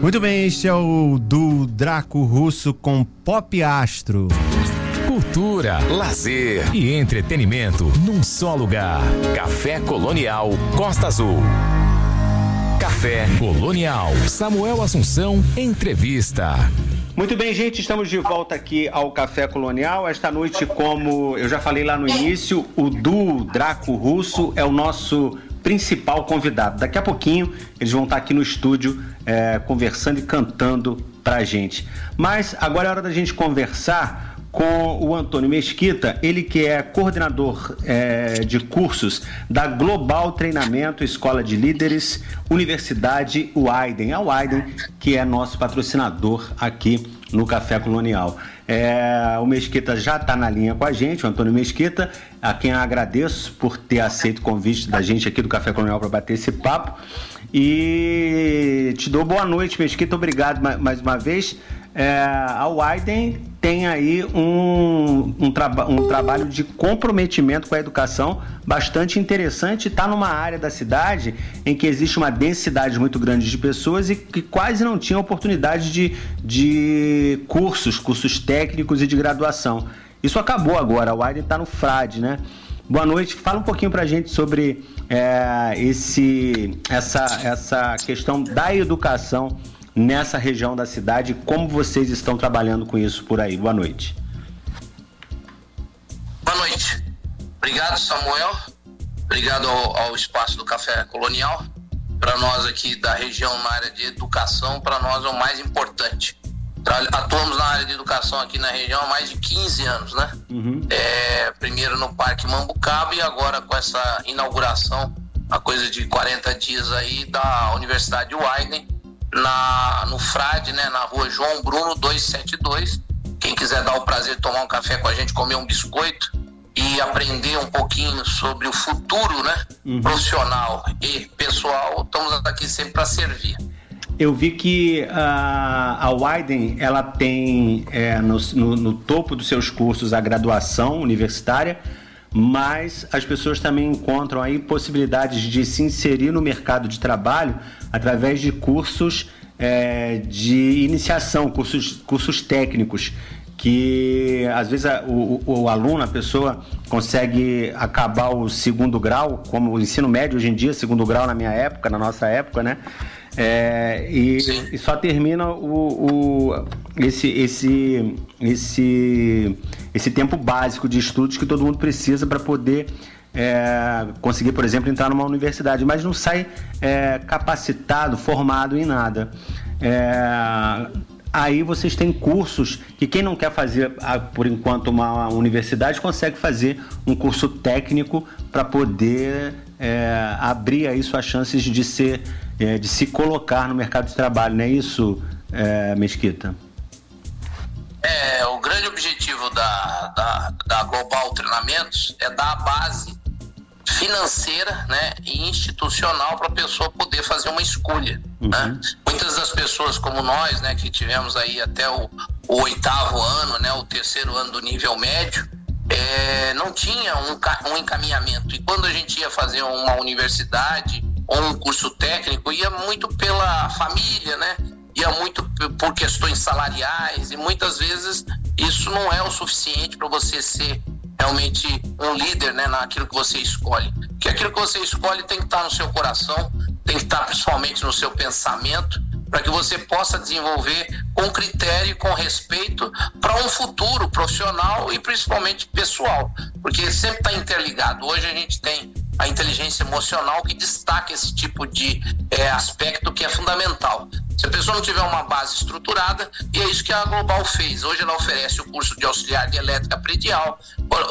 Muito bem, este é o do Draco Russo com Pop Astro. Cultura, lazer e entretenimento num só lugar. Café Colonial Costa Azul. Café Colonial. Samuel Assunção, entrevista. Muito bem, gente, estamos de volta aqui ao Café Colonial. Esta noite, como eu já falei lá no início, o Du Draco Russo é o nosso principal convidado. Daqui a pouquinho eles vão estar aqui no estúdio é, conversando e cantando pra gente. Mas agora é hora da gente conversar com o Antônio Mesquita, ele que é coordenador é, de cursos da Global Treinamento Escola de Líderes, Universidade Wyden. A Wyden, que é nosso patrocinador aqui no Café Colonial. É, o Mesquita já está na linha com a gente, o Antônio Mesquita, a quem agradeço por ter aceito o convite da gente aqui do Café Colonial para bater esse papo. E te dou boa noite, Mesquita, obrigado mais uma vez. É, a Wyden tem aí um, um, traba um, trabalho de comprometimento com a educação bastante interessante. Está numa área da cidade em que existe uma densidade muito grande de pessoas e que quase não tinha oportunidade de, de cursos, cursos técnicos e de graduação. Isso acabou agora, a Wyden está no FRAD, né? Boa noite, fala um pouquinho para a gente sobre é, esse, essa, essa questão da educação nessa região da cidade. Como vocês estão trabalhando com isso por aí? Boa noite. Boa noite. Obrigado, Samuel. Obrigado ao, ao Espaço do Café Colonial. Para nós aqui da região na área de educação, para nós é o mais importante. Atuamos na área de educação aqui na região há mais de 15 anos, né? Uhum. É, primeiro no Parque Mambucaba e agora com essa inauguração, a coisa de 40 dias aí da Universidade Wyden, na, no Frade, né, na rua João Bruno 272. Quem quiser dar o prazer de tomar um café com a gente, comer um biscoito e aprender um pouquinho sobre o futuro né, uhum. profissional e pessoal, estamos aqui sempre para servir. Eu vi que a, a Wyden ela tem é, no, no, no topo dos seus cursos a graduação universitária, mas as pessoas também encontram aí possibilidades de se inserir no mercado de trabalho através de cursos é, de iniciação, cursos, cursos técnicos, que às vezes a, o, o, aluno, a pessoa consegue acabar o segundo grau, como o ensino médio hoje em dia, segundo grau na minha época, na nossa época, né? É, e, e, só termina o, o, esse, esse, esse, esse tempo básico de estudos que todo mundo precisa para poder é, conseguir, por exemplo, entrar numa universidade, mas não sai é, capacitado, formado em nada. É, aí vocês têm cursos que quem não quer fazer, ah, por enquanto, uma universidade, consegue fazer um curso técnico para poder é, abrir aí suas chances de ser, é, de se colocar no mercado de trabalho, não é isso, é, Mesquita? É, o grande objetivo da, da, da Global Treinamentos é dar a base financeira né, e institucional para a pessoa poder fazer uma escolha. Uhum. Né? Muitas das pessoas como nós, né, que tivemos aí até o, o oitavo ano, né, o terceiro ano do nível médio, é, não tinha um, um encaminhamento. E quando a gente ia fazer uma universidade ou um curso técnico, ia muito pela família, né? Ia muito por questões salariais e muitas vezes isso não é o suficiente para você ser realmente um líder né, naquilo que você escolhe. Porque aquilo que você escolhe tem que estar no seu coração, tem que estar principalmente no seu pensamento, para que você possa desenvolver com critério e com respeito para um futuro profissional e principalmente pessoal, porque sempre está interligado. Hoje a gente tem a inteligência emocional que destaca esse tipo de é, aspecto que é fundamental. Se a pessoa não tiver uma base estruturada, e é isso que a Global fez. Hoje ela oferece o curso de auxiliar de elétrica predial,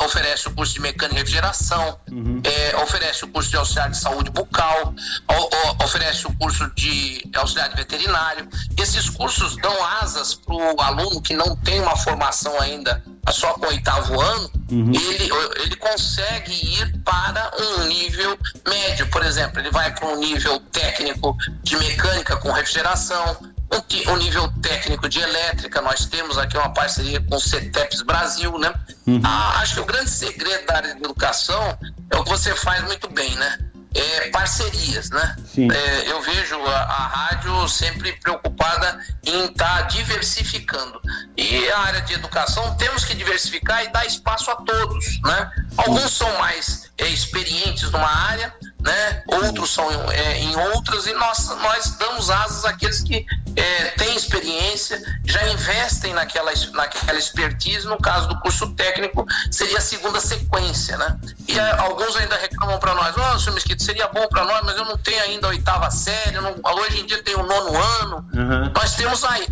oferece o curso de mecânica e refrigeração, uhum. é, oferece o curso de auxiliar de saúde bucal, o, o, oferece o curso de auxiliar de veterinário. Esses cursos dão asas para o aluno que não tem uma formação ainda só com o oitavo ano, uhum. ele, ele consegue ir para um nível médio. Por exemplo, ele vai para um nível técnico de mecânica com refrigeração, um, um, nível técnico de elétrica. Nós temos aqui uma parceria com o CETEPS Brasil, né? Uhum. Ah, acho que o grande segredo da área de educação é o que você faz muito bem, né? É, parcerias, né? É, eu vejo a, a, rádio sempre preocupada em estar tá diversificando. E a área de educação temos que diversificar e dar espaço a todos, né? Alguns são mais é, experientes numa área, né? Outros são é, em outras e nós, nós damos asas àqueles que é, têm experiência, já investem naquela, naquela expertise. No caso do curso técnico, seria a segunda sequência, né? E é, alguns ainda reclamam para nós: Ó, oh, senhor Mesquita, seria bom para nós, mas eu não tenho ainda a oitava série, não, hoje em dia tem o nono ano. Uhum. Nós temos aí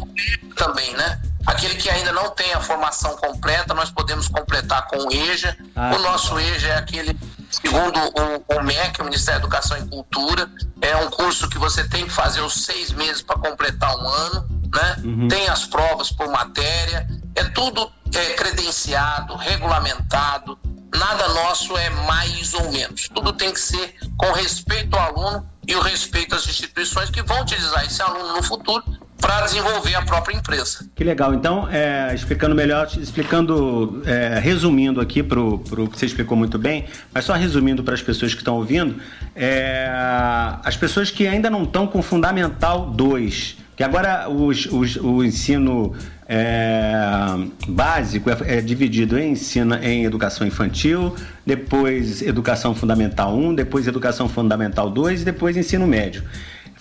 também, né? Aquele que ainda não tem a formação completa, nós podemos completar com o EJA. Ah, o nosso EJA é aquele, segundo o, o MEC, o Ministério da Educação e Cultura, é um curso que você tem que fazer os seis meses para completar um ano, né? Uhum. Tem as provas por matéria, é tudo é, credenciado, regulamentado, nada nosso é mais ou menos. Tudo tem que ser com respeito ao aluno e o respeito às instituições que vão utilizar esse aluno no futuro para desenvolver a própria empresa. Que legal. Então, é, explicando melhor, explicando, é, resumindo aqui para o que você explicou muito bem, mas só resumindo para as pessoas que estão ouvindo, é, as pessoas que ainda não estão com Fundamental 2, que agora os, os, o ensino é, básico é, é, dividido em ensino em educação infantil, depois educação fundamental 1, depois educação fundamental 2 e depois ensino médio.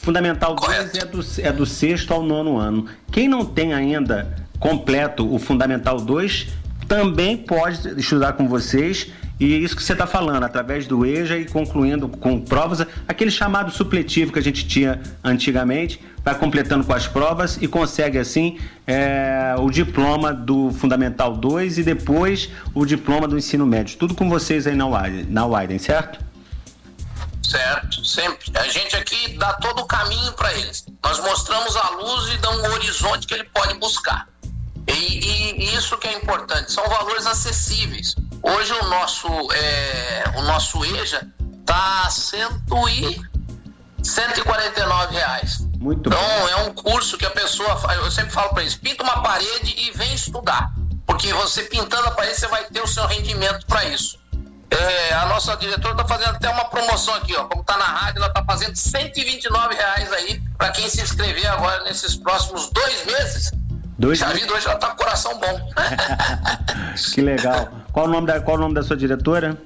Fundamental 2 é do, é do sexto ao nono ano. Quem não tem ainda completo o Fundamental 2 também pode estudar com vocês e isso que você está falando, através do EJA e concluindo com provas, aquele chamado supletivo que a gente tinha antigamente, vai completando com as provas e consegue assim é, o diploma do Fundamental 2 e depois o diploma do ensino médio. Tudo com vocês aí na Widen, na Widen certo? Certo, sempre. A gente aqui dá todo o caminho para eles. Nós mostramos a luz e damos um horizonte que ele pode buscar. E, e, isso que é importante, são valores acessíveis. Hoje o nosso, é, o nosso EJA está e 149 reais. Muito então bom. é um curso que a pessoa, eu sempre falo para eles, pinta uma parede e vem estudar, porque você pintando a parede você vai ter o seu rendimento para isso. É, a nossa diretora está fazendo até uma promoção aqui, ó. Como está na rádio, ela está fazendo 129 reais aí para quem se inscrever agora nesses próximos dois meses. Dois Já vi hoje ela tá com coração bom. que legal. Qual o nome da, qual o nome da sua diretora?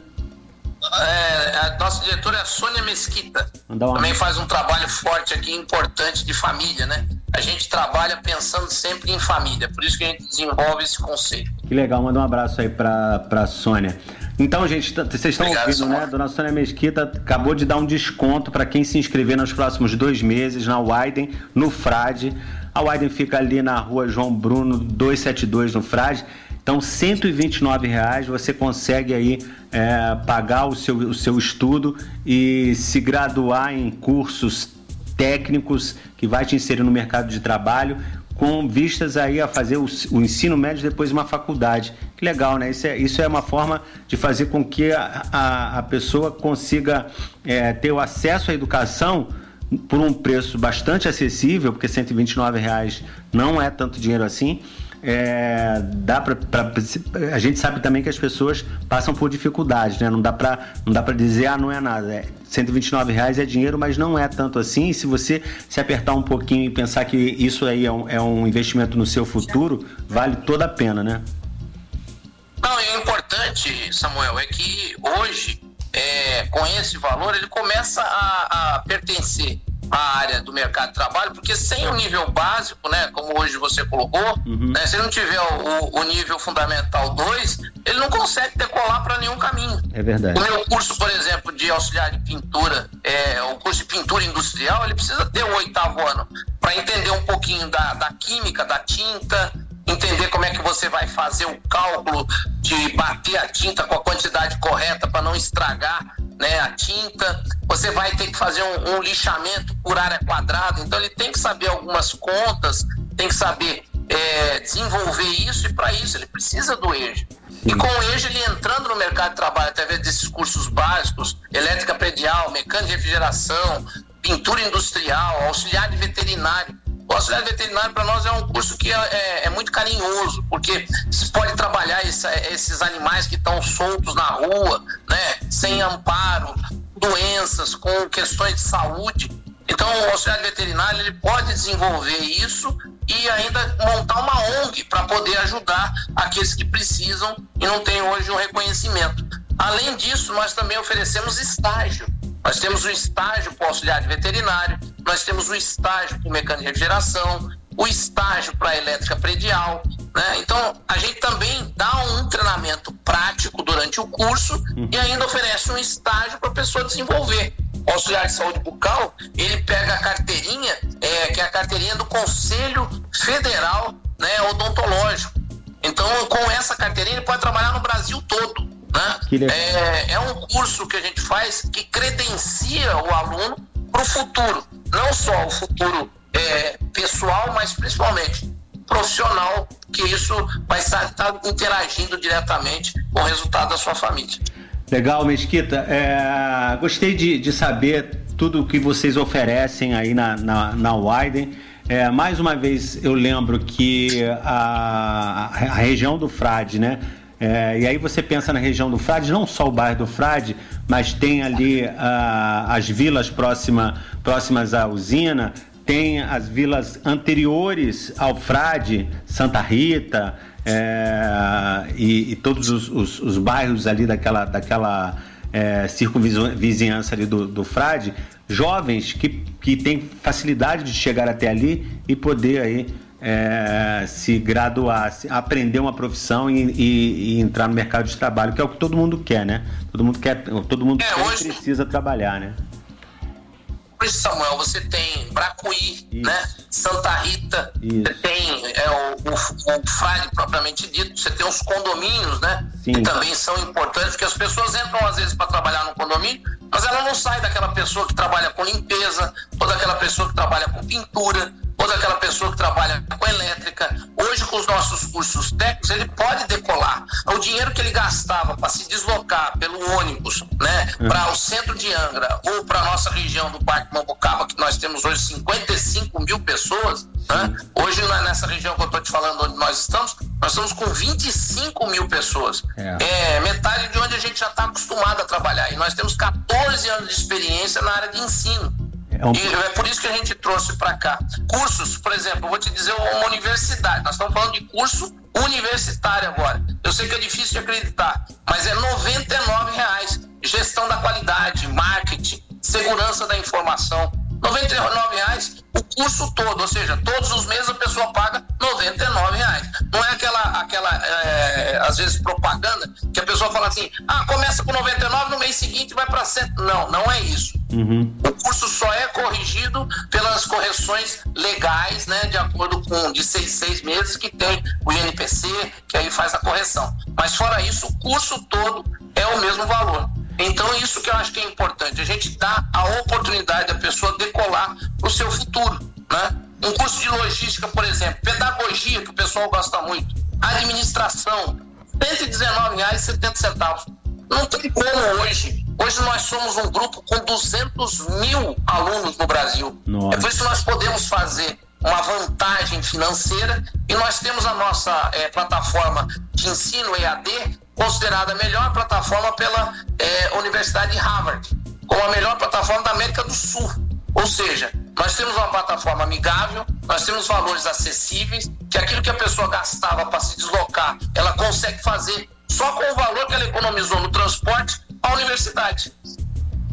É, a nossa diretora é a Sônia Mesquita. Também faz um trabalho forte aqui, importante de família, né? A gente trabalha pensando sempre em família, por isso que a gente desenvolve esse conceito. Que legal, manda um abraço aí pra, pra Sônia. Então, gente, vocês estão Obrigado, ouvindo, né? Dona Sônia Mesquita acabou de dar um desconto para quem se inscrever nos próximos dois meses na Widen, no Frade. A Widen fica ali na rua João Bruno 272 no Frade. Então, 129 reais você consegue aí é, pagar o seu, o seu estudo e se graduar em cursos técnicos que vai te inserir no mercado de trabalho com vistas aí a fazer o, o, ensino médio depois uma faculdade. Que legal, né? Isso é, isso é uma forma de fazer com que a, a, a pessoa consiga é, ter o acesso à educação por um preço bastante acessível, porque 129 reais não é tanto dinheiro assim. É, dá pra, a gente sabe também que as pessoas passam por dificuldades, né? Não dá para não dá para dizer ah não é nada. É, 129 reais é dinheiro, mas não é tanto assim. E se você se apertar um pouquinho e pensar que isso aí é um, é um investimento no seu futuro, vale toda a pena, né? Não, e o importante, Samuel, é que hoje, é, com esse valor, ele começa a, a pertencer a área do mercado de trabalho, porque sem o nível básico, né, como hoje você colocou, uhum. né, se ele não tiver o, o nível fundamental 2, ele não consegue decolar para nenhum caminho. É verdade. O meu curso, por exemplo, de auxiliar de pintura, é, o curso de pintura industrial, ele precisa ter o oitavo ano para entender um pouquinho da, da química, da tinta, entender como é que você vai fazer o cálculo de bater a tinta com a quantidade correta para não estragar né, a tinta. Você vai ter que fazer um, um lixamento por área quadrada. Então ele tem que saber algumas contas, tem que saber é, desenvolver isso e para isso ele precisa do EJA. E com o EJA ele entrando no mercado de trabalho através desses cursos básicos, elétrica predial, mecânica de refrigeração, pintura industrial, auxiliar de veterinário. O auxiliar veterinário para nós é um curso que é, é, é, muito carinhoso, porque se pode trabalhar esse, esses animais que estão soltos na rua, né, sem amparo, doenças, com questões de saúde. Então, o auxiliar veterinário ele pode desenvolver isso e ainda montar uma ONG para poder ajudar aqueles que precisam e não têm hoje um reconhecimento. Além disso, nós também oferecemos estágio. Nós temos o estágio para o auxiliar de veterinário, nós temos o estágio para o mecânico de refrigeração, o estágio para a elétrica predial. Né? Então, a gente também dá um treinamento prático durante o curso e ainda oferece um estágio para a pessoa desenvolver. O auxiliar de saúde bucal, ele pega a carteirinha, é, que é a carteirinha do Conselho Federal né, Odontológico. Então, com essa carteirinha, ele pode trabalhar no Brasil todo. Né? É, é um curso que a gente faz que credencia o aluno para o futuro. Não só o futuro é, pessoal, mas principalmente profissional, que isso vai estar, estar interagindo diretamente com o resultado da sua família. Legal, Mesquita. É, gostei de, de saber tudo o que vocês oferecem aí na, na, na Widen. É, mais uma vez eu lembro que a, a região do Frade, né? É, e aí você pensa na região do Frade, não só o bairro do Frade, mas tem ali uh, as vilas próxima, próximas à usina, tem as vilas anteriores ao Frade, Santa Rita, é, e, e, todos os, os, os, bairros ali daquela, daquela é, circunvizinhança ali do, do Frade, jovens que, que têm facilidade de chegar até ali e poder aí é, se graduar, se aprender uma profissão e, e, e, entrar no mercado de trabalho, que é o que todo mundo quer, né? Todo mundo quer, todo mundo é, hoje... precisa trabalhar, né? Hoje, Samuel, você tem Bracuí, Isso. né? Santa Rita, Isso. você tem é, o, o, o Frade propriamente dito, você tem os condomínios, né? Sim. Que também são importantes, porque as pessoas entram às vezes para trabalhar no condomínio, mas ela não sai daquela pessoa que trabalha com limpeza, ou daquela pessoa que trabalha com pintura, ou daquela pessoa que trabalha com elétrica. Hoje, com os nossos cursos técnicos, ele pode decolar. O dinheiro que ele gastava para se deslocar pelo ônibus, né, é. para o centro de Angra ou para a nossa região do Parque Mambucaba, que nós temos hoje 55 mil pessoas, né? Hoje, nessa região que eu estou te falando, onde nós estamos, nós estamos com 25 mil pessoas. É. é metade de onde a gente já está acostumado a trabalhar. E nós temos 14 anos de experiência na área de ensino. É, um... E é por isso que a gente trouxe para cá. Cursos, por exemplo, vou te dizer uma universidade. Nós estamos falando de curso universitário agora. Eu sei que é difícil de acreditar, mas é 99 reais. Gestão da qualidade, marketing, segurança da informação. 99 reais o curso todo, ou seja, todos os meses a pessoa paga 99 reais. Não é aquela, aquela é, às vezes, propaganda que a pessoa fala assim: ah, começa com 99, no mês seguinte vai para 100. Não, não é isso. Uhum. O curso só é corrigido pelas correções legais, né, de acordo com de seis, seis meses que tem o INPC, que aí faz a correção. Mas fora isso, o curso todo é o mesmo valor. Então, isso que eu acho que é importante, a gente dá a oportunidade da pessoa decolar para o seu futuro. Né? Um curso de logística, por exemplo, pedagogia, que o pessoal gosta muito, administração, R$ 119,70. Não tem como hoje. Hoje nós somos um grupo com 200 mil alunos no Brasil. Nossa. É por isso que nós podemos fazer uma vantagem financeira e nós temos a nossa é, plataforma de ensino EAD considerada a melhor plataforma pela é, Universidade de Harvard, como a melhor plataforma da América do Sul. Ou seja, nós temos uma plataforma amigável, nós temos valores acessíveis, que aquilo que a pessoa gastava para se deslocar, ela consegue fazer só com o valor que ela economizou no transporte à universidade.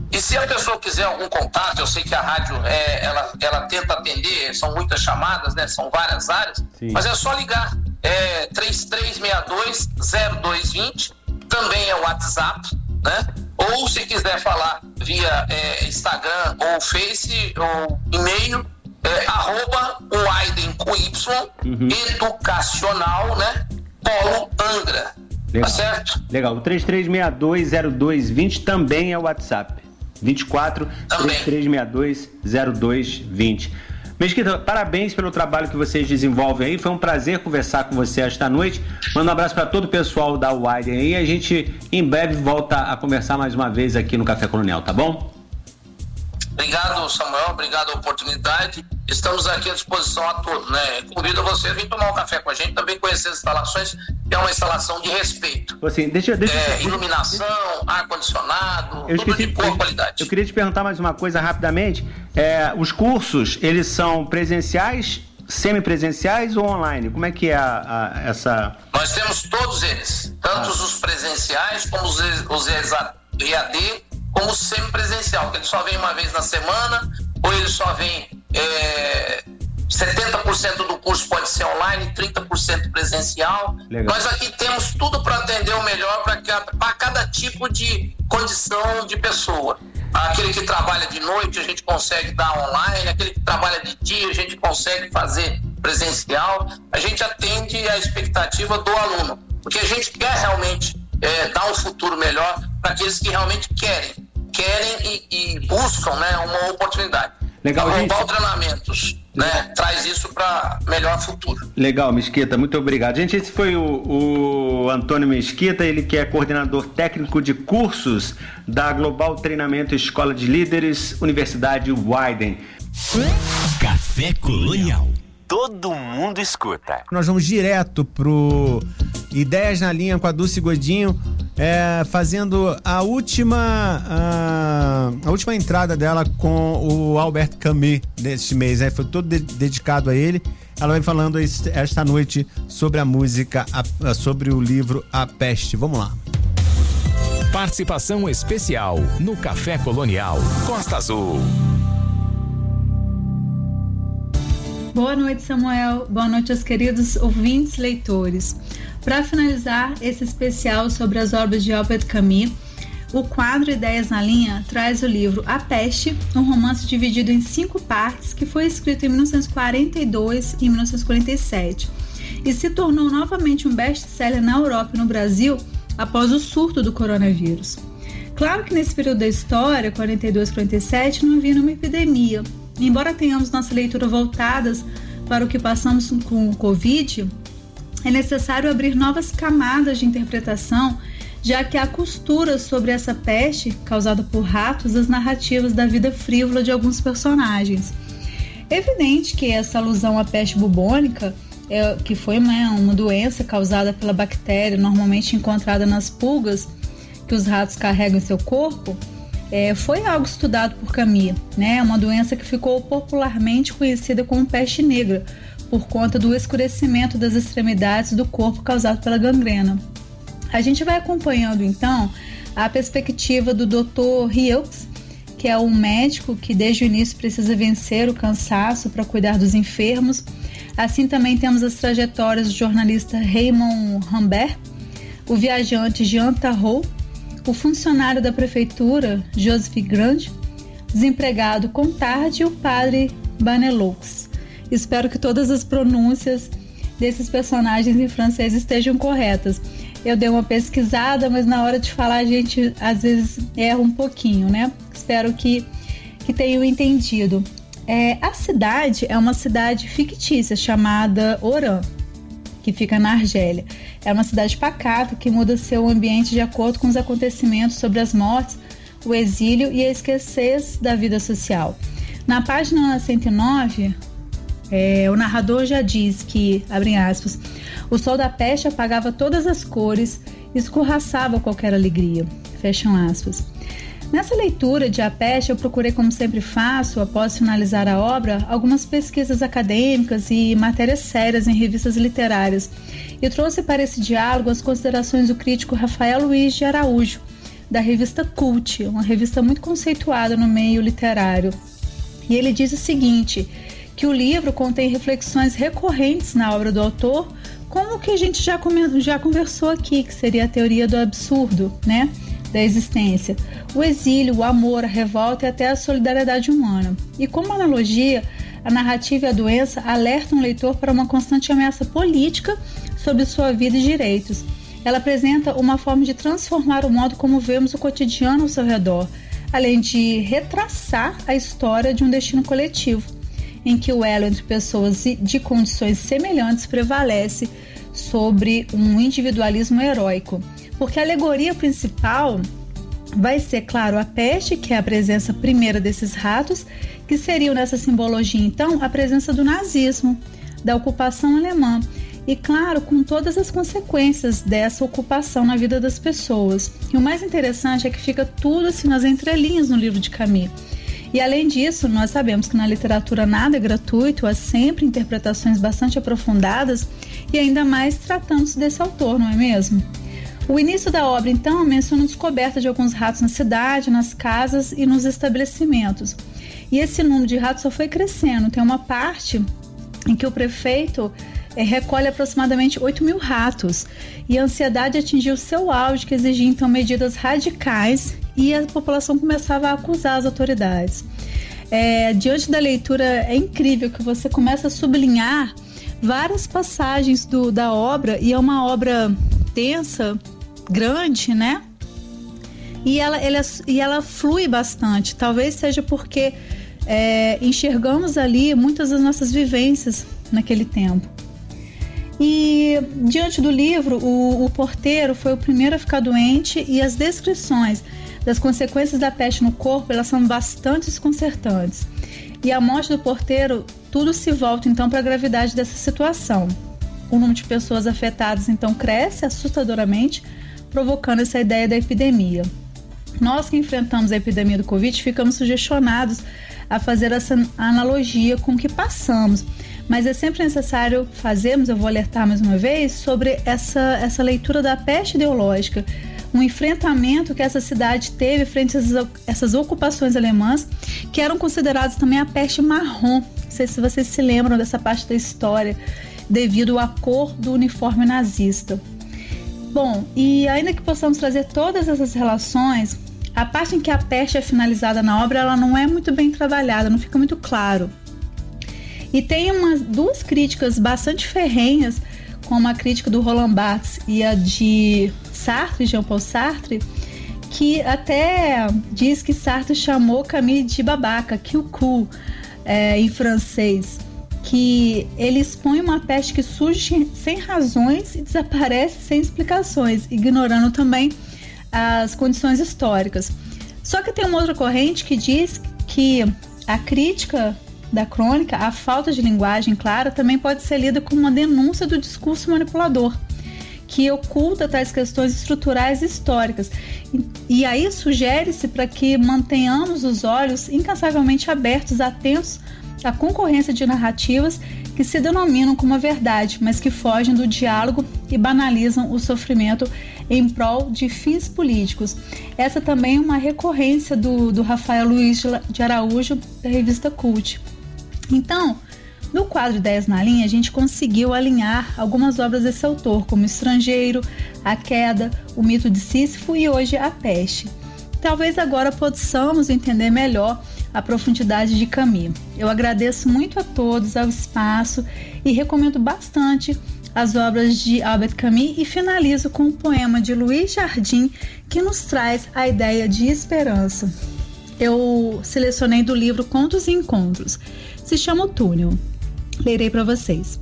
E se a pessoa quiser algum contato, eu sei que a rádio é, ela, ela tenta atender, são muitas chamadas, né? São várias áreas, Sim. mas é só ligar. É 3362-0220, também é o WhatsApp, né? Ou se quiser falar via é, Instagram ou Face ou e-mail, é, arroba o Aiden com Y, educacional, né? Polo Angra. Legal. Tá certo? Legal. O 33620220 também é o WhatsApp. 24 Também. 33620220. Mesquita, parabéns pelo trabalho que vocês desenvolvem aí. Foi um prazer conversar com você esta noite. Manda um abraço para todo o pessoal da Widen aí. A gente em breve volta a conversar mais uma vez aqui no Café Colonial, tá bom? Obrigado, Samuel. Obrigado a oportunidade. Estamos aqui à disposição a todos, né? Convido você a vir tomar um café com a gente, também conhecer as instalações, que é uma instalação de respeito. Assim, deixa, deixa, É, iluminação, ar-condicionado, Eu tudo esqueci, de boa eu- qualidade. Eu queria te perguntar mais uma coisa rapidamente. É, os cursos, eles são presenciais, semipresenciais ou online? Como é que é a- a- essa... Nós temos todos eles, tanto os presenciais como os, os EAD, como semipresencial, que ele só vem uma vez na semana, ou ele só vem. É, 70% do curso pode ser online, 30% presencial. Legal. Nós aqui temos tudo para atender o melhor para cada, cada tipo de condição de pessoa. Aquele que trabalha de noite a gente consegue dar online, aquele que trabalha de dia a gente consegue fazer presencial. A gente atende a expectativa do aluno, porque a gente quer realmente é, dar um futuro melhor para aqueles que realmente querem, querem e, e buscam né, uma oportunidade. Legal, gente. Global Treinamentos né, traz isso para melhor futuro. Legal, Mesquita, muito obrigado. Gente, esse foi o, o Antônio Mesquita, ele que é coordenador técnico de cursos da Global Treinamento Escola de Líderes, Universidade Widen. Café Colonial. Todo mundo escuta. Nós vamos direto pro Ideias na Linha com a Dulce Godinho, é, fazendo a última a, a última entrada dela com o Albert Camus deste mês. Né? Foi todo de- dedicado a ele. Ela vem falando es- esta noite sobre a música, a- a- sobre o livro A Peste. Vamos lá. Participação especial no Café Colonial Costa Azul. Boa noite, Samuel. Boa noite aos queridos ouvintes leitores. Para finalizar esse especial sobre as obras de Albert Camus, o quadro Ideias na Linha traz o livro A Peste, um romance dividido em cinco partes que foi escrito em 1942 e 1947 e se tornou novamente um best-seller na Europa e no Brasil após o surto do coronavírus. Claro que nesse período da história, 42 47, não havia uma epidemia. Embora tenhamos nossa leitura voltadas para o que passamos com o Covid, é necessário abrir novas camadas de interpretação, já que há costura sobre essa peste causada por ratos das narrativas da vida frívola de alguns personagens. Evidente que essa alusão à peste bubônica, é, que foi né, uma doença causada pela bactéria normalmente encontrada nas pulgas que os ratos carregam em seu corpo, é, foi algo estudado por Camus, né? Uma doença que ficou popularmente conhecida como peste negra, por conta do escurecimento das extremidades do corpo causado pela gangrena. A gente vai acompanhando então a perspectiva do Dr. Hughes, que é um médico que desde o início precisa vencer o cansaço para cuidar dos enfermos. Assim também temos as trajetórias do jornalista Raymond Rambert, o viajante Jean Tarrou, o funcionário da prefeitura Joseph Grande, desempregado Contarde e o padre Banelux. Espero que todas as pronúncias desses personagens em francês estejam corretas. Eu dei uma pesquisada, mas na hora de falar a gente às vezes erra um pouquinho, né? Espero que, que tenham entendido. É, a cidade é uma cidade fictícia chamada Oran, que fica na Argélia. É uma cidade pacata que muda seu ambiente de acordo com os acontecimentos sobre as mortes, o exílio e a escassez da vida social. Na página 109, é, o narrador já diz que, abre aspas, o sol da peste apagava todas as cores escorraçava qualquer alegria. Fecham aspas. Nessa leitura de A Peste, eu procurei, como sempre faço, após finalizar a obra, algumas pesquisas acadêmicas e matérias sérias em revistas literárias e trouxe para esse diálogo as considerações do crítico Rafael Luiz de Araújo, da revista Cult, uma revista muito conceituada no meio literário. E ele diz o seguinte: que o livro contém reflexões recorrentes na obra do autor, como o que a gente já, já conversou aqui, que seria a teoria do absurdo, né? Da existência, o exílio, o amor, a revolta e até a solidariedade humana. E como analogia, a narrativa e a doença alertam o leitor para uma constante ameaça política sobre sua vida e direitos. Ela apresenta uma forma de transformar o modo como vemos o cotidiano ao seu redor, além de retraçar a história de um destino coletivo, em que o elo entre pessoas de condições semelhantes prevalece sobre um individualismo heróico. Porque a alegoria principal vai ser, claro, a peste, que é a presença primeira desses ratos, que seriam nessa simbologia, então, a presença do nazismo, da ocupação alemã. E, claro, com todas as consequências dessa ocupação na vida das pessoas. E o mais interessante é que fica tudo assim nas entrelinhas no livro de Camus. E além disso, nós sabemos que na literatura nada é gratuito, há sempre interpretações bastante aprofundadas e ainda mais tratando-se desse autor, não é mesmo? O início da obra, então, menciona a descoberta de alguns ratos na cidade, nas casas e nos estabelecimentos. E esse número de ratos só foi crescendo. Tem uma parte em que o prefeito é, recolhe aproximadamente 8 mil ratos. E a ansiedade atingiu seu auge, que exigia então medidas radicais e a população começava a acusar as autoridades. É, diante da leitura, é incrível que você começa a sublinhar várias passagens do, da obra, e é uma obra densa, grande, né? E ela, ela, e ela flui bastante. Talvez seja porque é, enxergamos ali muitas das nossas vivências naquele tempo. E diante do livro, o, o, porteiro foi o primeiro a ficar doente e as descrições das consequências da peste no corpo elas são bastante desconcertantes. E a morte do porteiro, tudo se volta então para a gravidade dessa situação. O número de pessoas afetadas então cresce assustadoramente, provocando essa ideia da epidemia. Nós que enfrentamos a epidemia do Covid ficamos sugestionados a fazer essa analogia com o que passamos, mas é sempre necessário fazermos, eu vou alertar mais uma vez, sobre essa, essa leitura da peste ideológica, um enfrentamento que essa cidade teve frente a essas, essas ocupações alemãs, que eram consideradas também a peste marrom. Não sei se vocês se lembram dessa parte da história devido à cor do uniforme nazista. Bom, e ainda que possamos trazer todas essas relações, a parte em que a peste é finalizada na obra, ela não é muito bem trabalhada, não fica muito claro. E tem umas duas críticas bastante ferrenhas, como a crítica do Roland Barthes e a de Sartre, Jean-Paul Sartre, que até diz que Sartre chamou Camille de babaca, que o cu é, em francês que ele expõe uma peste que surge sem razões e desaparece sem explicações, ignorando também as condições históricas. Só que tem uma outra corrente que diz que a crítica da crônica, a falta de linguagem clara, também pode ser lida como uma denúncia do discurso manipulador, que oculta tais questões estruturais e históricas. E, aí sugere-se para que mantenhamos os olhos incansavelmente abertos, atentos a concorrência de narrativas que se denominam como a verdade, mas que fogem do diálogo e banalizam o sofrimento em prol de fins políticos. Essa também é uma recorrência do, do Rafael Luiz de Araújo, da revista Cult. Então, no quadro 10 na linha, a gente conseguiu alinhar algumas obras desse autor, como Estrangeiro, A Queda, O Mito de Sísifo e hoje A Peste. Talvez agora possamos entender melhor a profundidade de Camus. Eu agradeço muito a todos ao espaço e recomendo bastante as obras de Albert Camus e finalizo com um poema de Luiz Jardim que nos traz a ideia de esperança. Eu selecionei do livro Contos e Encontros. Se chama O Túnel. Lerei para vocês.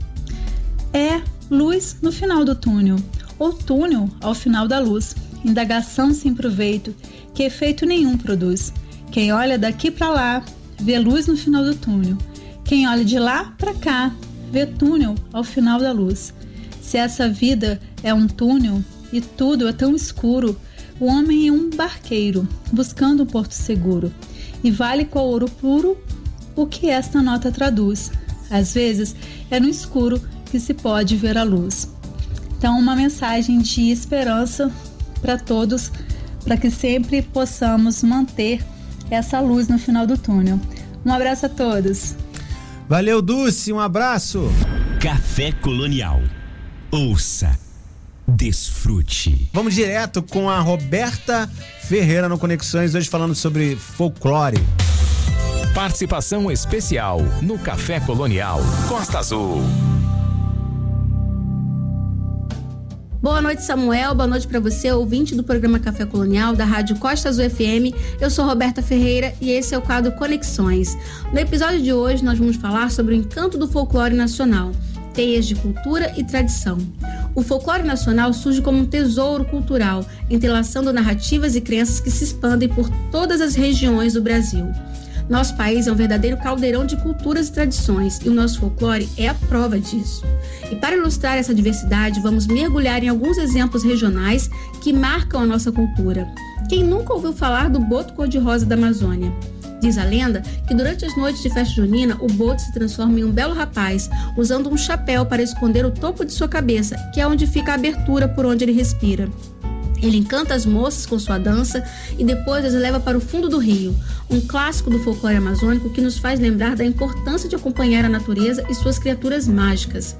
É luz no final do túnel, ou túnel ao final da luz, indagação sem proveito, que efeito nenhum produz. Quem olha daqui para lá vê luz no final do túnel. Quem olha de lá para cá vê túnel ao final da luz. Se essa vida é um túnel e tudo é tão escuro, o homem é um barqueiro buscando um porto seguro. E vale qual ouro puro o que esta nota traduz. Às vezes é no escuro que se pode ver a luz. Então, uma mensagem de esperança para todos, para que sempre possamos manter essa luz no final do túnel. Um abraço a todos. Valeu, Dulce, um abraço. Café Colonial. Ouça, desfrute. Vamos direto com a Roberta Ferreira no Conexões, hoje falando sobre folclore. Participação especial no Café Colonial Costa Azul. Boa noite, Samuel. Boa noite para você, ouvinte do programa Café Colonial da Rádio Costa Azul FM. Eu sou Roberta Ferreira e esse é o quadro Conexões. No episódio de hoje, nós vamos falar sobre o encanto do folclore nacional, teias de cultura e tradição. O folclore nacional surge como um tesouro cultural, entrelaçando narrativas e crenças que se expandem por todas as regiões do Brasil. Nosso país é um verdadeiro caldeirão de culturas e tradições e o nosso folclore é a prova disso. E para ilustrar essa diversidade, vamos mergulhar em alguns exemplos regionais que marcam a nossa cultura. Quem nunca ouviu falar do boto cor-de-rosa da Amazônia? Diz a lenda que durante as noites de festa junina, o boto se transforma em um belo rapaz, usando um chapéu para esconder o topo de sua cabeça, que é onde fica a abertura por onde ele respira. Ele encanta as moças com sua dança e depois as leva para o fundo do rio, um clássico do folclore amazônico que nos faz lembrar da importância de acompanhar a natureza e suas criaturas mágicas.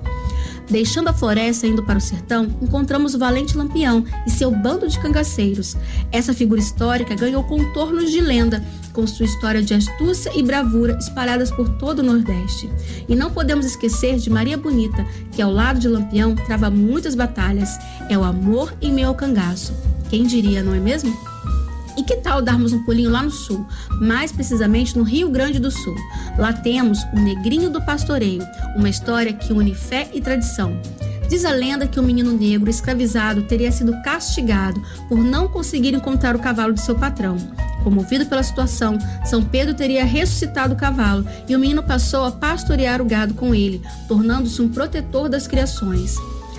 Deixando a floresta e indo para o sertão, encontramos o valente Lampião e seu bando de cangaceiros. Essa figura histórica ganhou contornos de lenda, com sua história de astúcia e bravura espalhadas por todo o Nordeste. E não podemos esquecer de Maria Bonita, que ao lado de Lampião trava muitas batalhas. É o amor em meio ao cangaço. Quem diria, não é mesmo? E que tal darmos um pulinho lá no sul, mais precisamente no Rio Grande do Sul? Lá temos o Negrinho do Pastoreio, uma história que une fé e tradição. Diz a lenda que o um menino negro escravizado teria sido castigado por não conseguir encontrar o cavalo de seu patrão. Comovido pela situação, São Pedro teria ressuscitado o cavalo e o menino passou a pastorear o gado com ele, tornando-se um protetor das criações.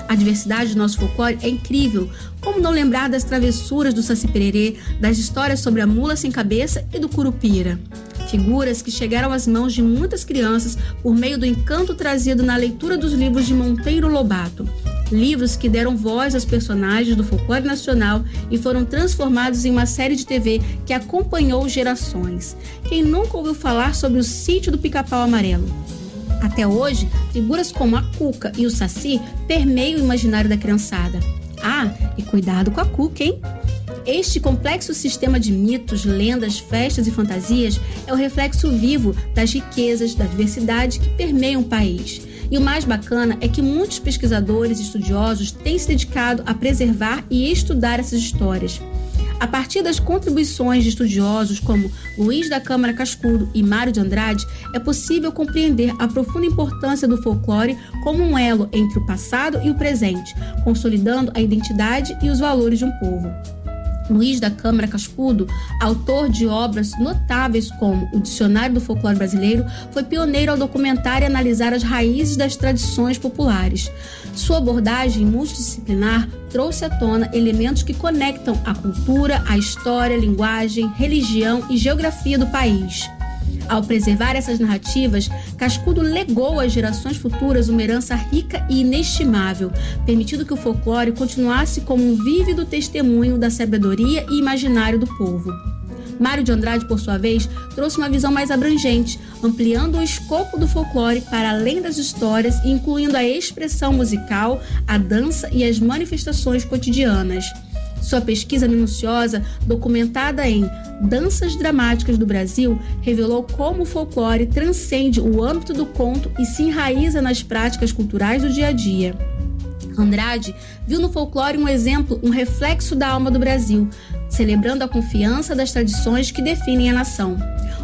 A diversidade do nosso folclore é incrível. Como não lembrar das travessuras do Saci Pererê, das histórias sobre a mula sem cabeça e do Curupira? Figuras que chegaram às mãos de muitas crianças por meio do encanto trazido na leitura dos livros de Monteiro Lobato. Livros que deram voz aos personagens do folclore nacional e foram transformados em uma série de TV que acompanhou gerações. Quem nunca ouviu falar sobre o sítio do Pica-Pau Amarelo? Até hoje, figuras como a Cuca e o Saci permeiam o imaginário da criançada. Ah, e cuidado com a Cuca, hein? Este complexo sistema de mitos, lendas, festas e fantasias é o reflexo vivo das riquezas, da diversidade que permeiam o país. E o mais bacana é que muitos pesquisadores e estudiosos têm se dedicado a preservar e estudar essas histórias. A partir das contribuições de estudiosos como Luiz da Câmara Cascudo e Mário de Andrade, é possível compreender a profunda importância do folclore como um elo entre o passado e o presente, consolidando a identidade e os valores de um povo. Luiz da Câmara Cascudo, autor de obras notáveis como o Dicionário do Folclore Brasileiro, foi pioneiro ao documentar e analisar as raízes das tradições populares. Sua abordagem multidisciplinar trouxe à tona elementos que conectam a cultura, a história, a linguagem, religião e geografia do país. Ao preservar essas narrativas, Cascudo legou às gerações futuras uma herança rica e inestimável, permitindo que o folclore continuasse como um vívido testemunho da sabedoria e imaginário do povo. Mário de Andrade, por sua vez, trouxe uma visão mais abrangente, ampliando o escopo do folclore para além das histórias incluindo a expressão musical, a dança e as manifestações cotidianas. Sua pesquisa minuciosa, documentada em Danças Dramáticas do Brasil, revelou como o folclore transcende o âmbito do conto e se enraiza nas práticas culturais do dia a dia. Andrade viu no folclore um exemplo, um reflexo da alma do Brasil, celebrando a confiança das tradições que definem a nação.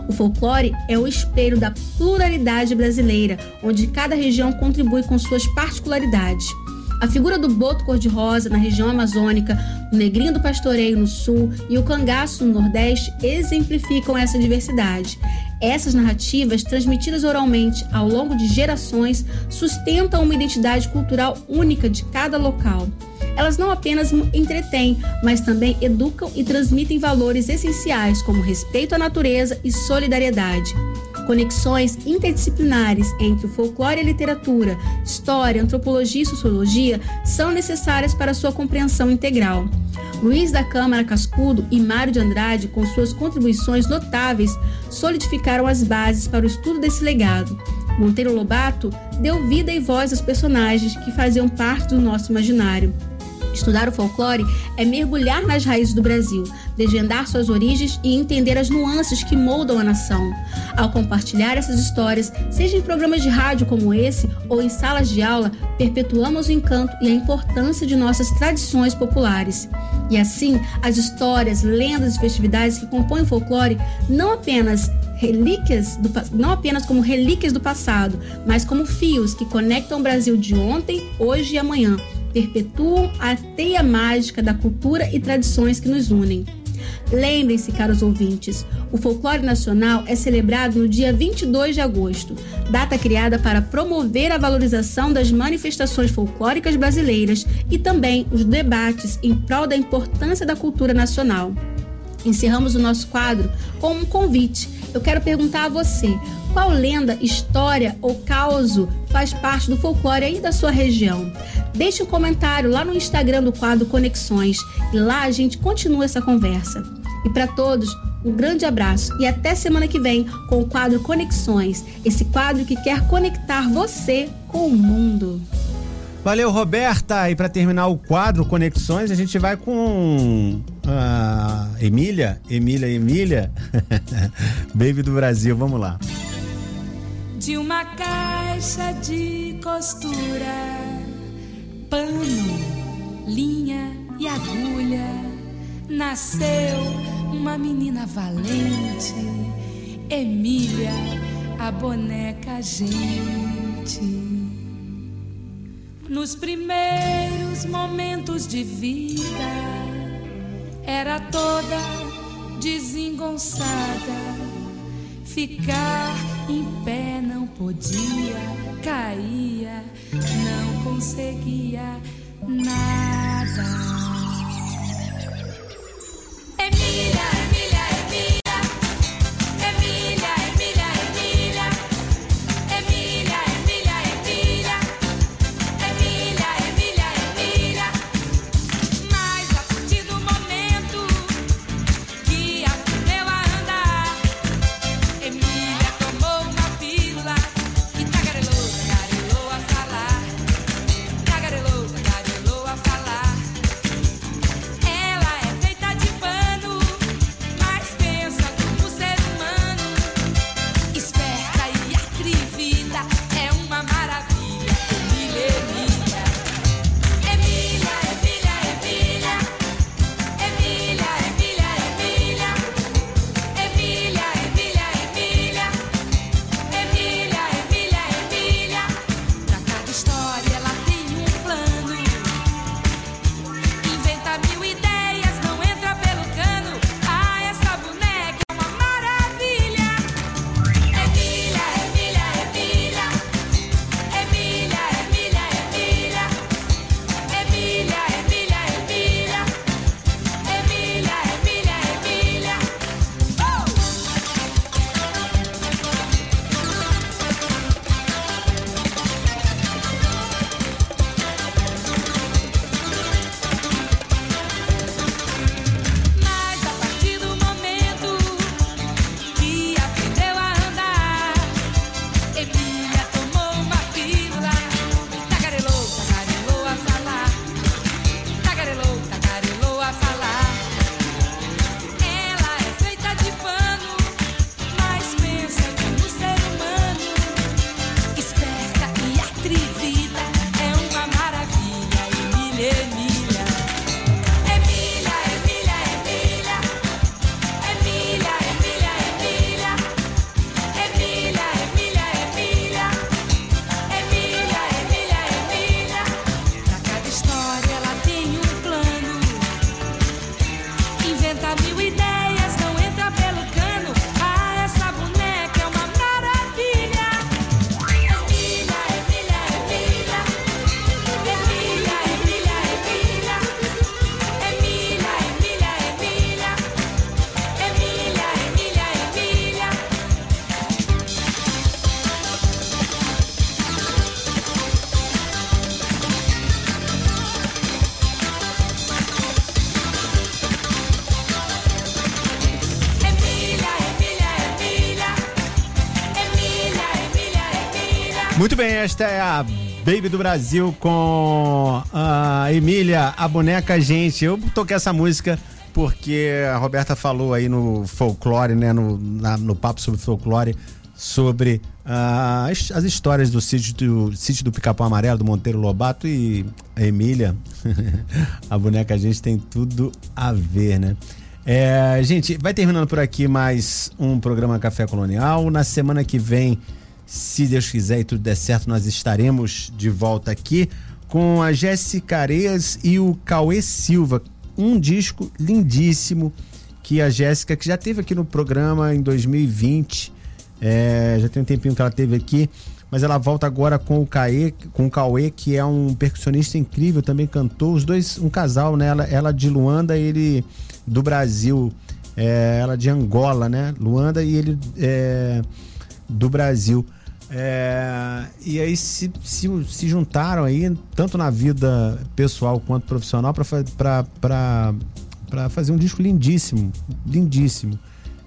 O folclore é o espelho da pluralidade brasileira, onde cada região contribui com suas particularidades. A figura do boto cor-de-rosa na região amazônica, o negrinho do pastoreio no sul e o cangaço no nordeste exemplificam essa diversidade. Essas narrativas, transmitidas oralmente ao longo de gerações, sustentam uma identidade cultural única de cada local. Elas não apenas entretêm, mas também educam e transmitem valores essenciais como respeito à natureza e solidariedade. Conexões interdisciplinares entre o folclore e a literatura, história, antropologia e sociologia são necessárias para sua compreensão integral. Luiz da Câmara Cascudo e Mário de Andrade, com suas contribuições notáveis, solidificaram as bases para o estudo desse legado. Monteiro Lobato deu vida e voz aos personagens que faziam parte do nosso imaginário. Estudar o folclore é mergulhar nas raízes do Brasil, desvendar suas origens e entender as nuances que moldam a nação. Ao compartilhar essas histórias, seja em programas de rádio como esse ou em salas de aula, perpetuamos o encanto e a importância de nossas tradições populares. E assim, as histórias, lendas e festividades que compõem o folclore não apenas relíquias do, não apenas como relíquias do passado, mas como fios que conectam o Brasil de ontem, hoje e amanhã, perpetuam a teia mágica da cultura e tradições que nos unem. Lembrem-se, caros ouvintes, o folclore nacional é celebrado no dia 22 de agosto, data criada para promover a valorização das manifestações folclóricas brasileiras e também os debates em prol da importância da cultura nacional. Encerramos o nosso quadro com um convite. Eu quero perguntar a você: qual lenda, história ou causo faz parte do folclore aí da sua região? Deixe um comentário lá no Instagram do quadro Conexões e lá a gente continua essa conversa. E para todos, um grande abraço e até semana que vem com o quadro Conexões, esse quadro que quer conectar você com o mundo. Valeu, Roberta. E para terminar o quadro Conexões, a gente vai com a Emília, Emília, Emília, Baby do Brasil. Vamos lá. De uma caixa de costura, pano, linha e agulha, nasceu uma menina valente, Emília, a boneca gente. Nos primeiros momentos de vida, era toda desengonçada. Ficar em pé não podia, caía, não conseguia nada. Emília, Emília, Emília, esta é a Baby do Brasil com a Emília, a boneca gente. Eu toquei essa música porque a Roberta falou aí no folclore, né? No, na- no papo sobre folclore, sobre ah, as, as histórias do sítio do, sítio do Pica-Pau Amarelo, do Monteiro Lobato e a Emília, a boneca gente tem tudo a ver, né? É, gente, vai terminando por aqui mais um programa Café Colonial. Na semana que vem, se Deus quiser e tudo der certo, nós estaremos de volta aqui com a Jéssica Areias e o Cauê Silva. Um disco lindíssimo que a Jéssica, que já teve aqui no programa em 2020, é, já tem um tempinho que ela teve aqui, mas ela volta agora com o Cauê, com o Cauê, que é um percussionista incrível, também cantou, os dois, um casal, né? Ela, ela de Luanda, ele do Brasil, é, ela de Angola, né? Luanda e ele é, do Brasil. É, e aí se, se, se juntaram aí, tanto na vida pessoal quanto profissional, para fazer um disco lindíssimo, lindíssimo.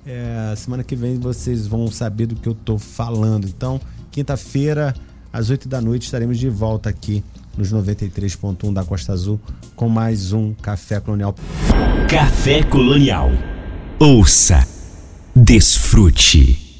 É, semana que vem vocês vão saber do que eu tô falando. Então, quinta-feira, às 8 da noite, estaremos de volta aqui nos 93.1 da Costa Azul com mais um Café Colonial. Café Colonial. Ouça, desfrute.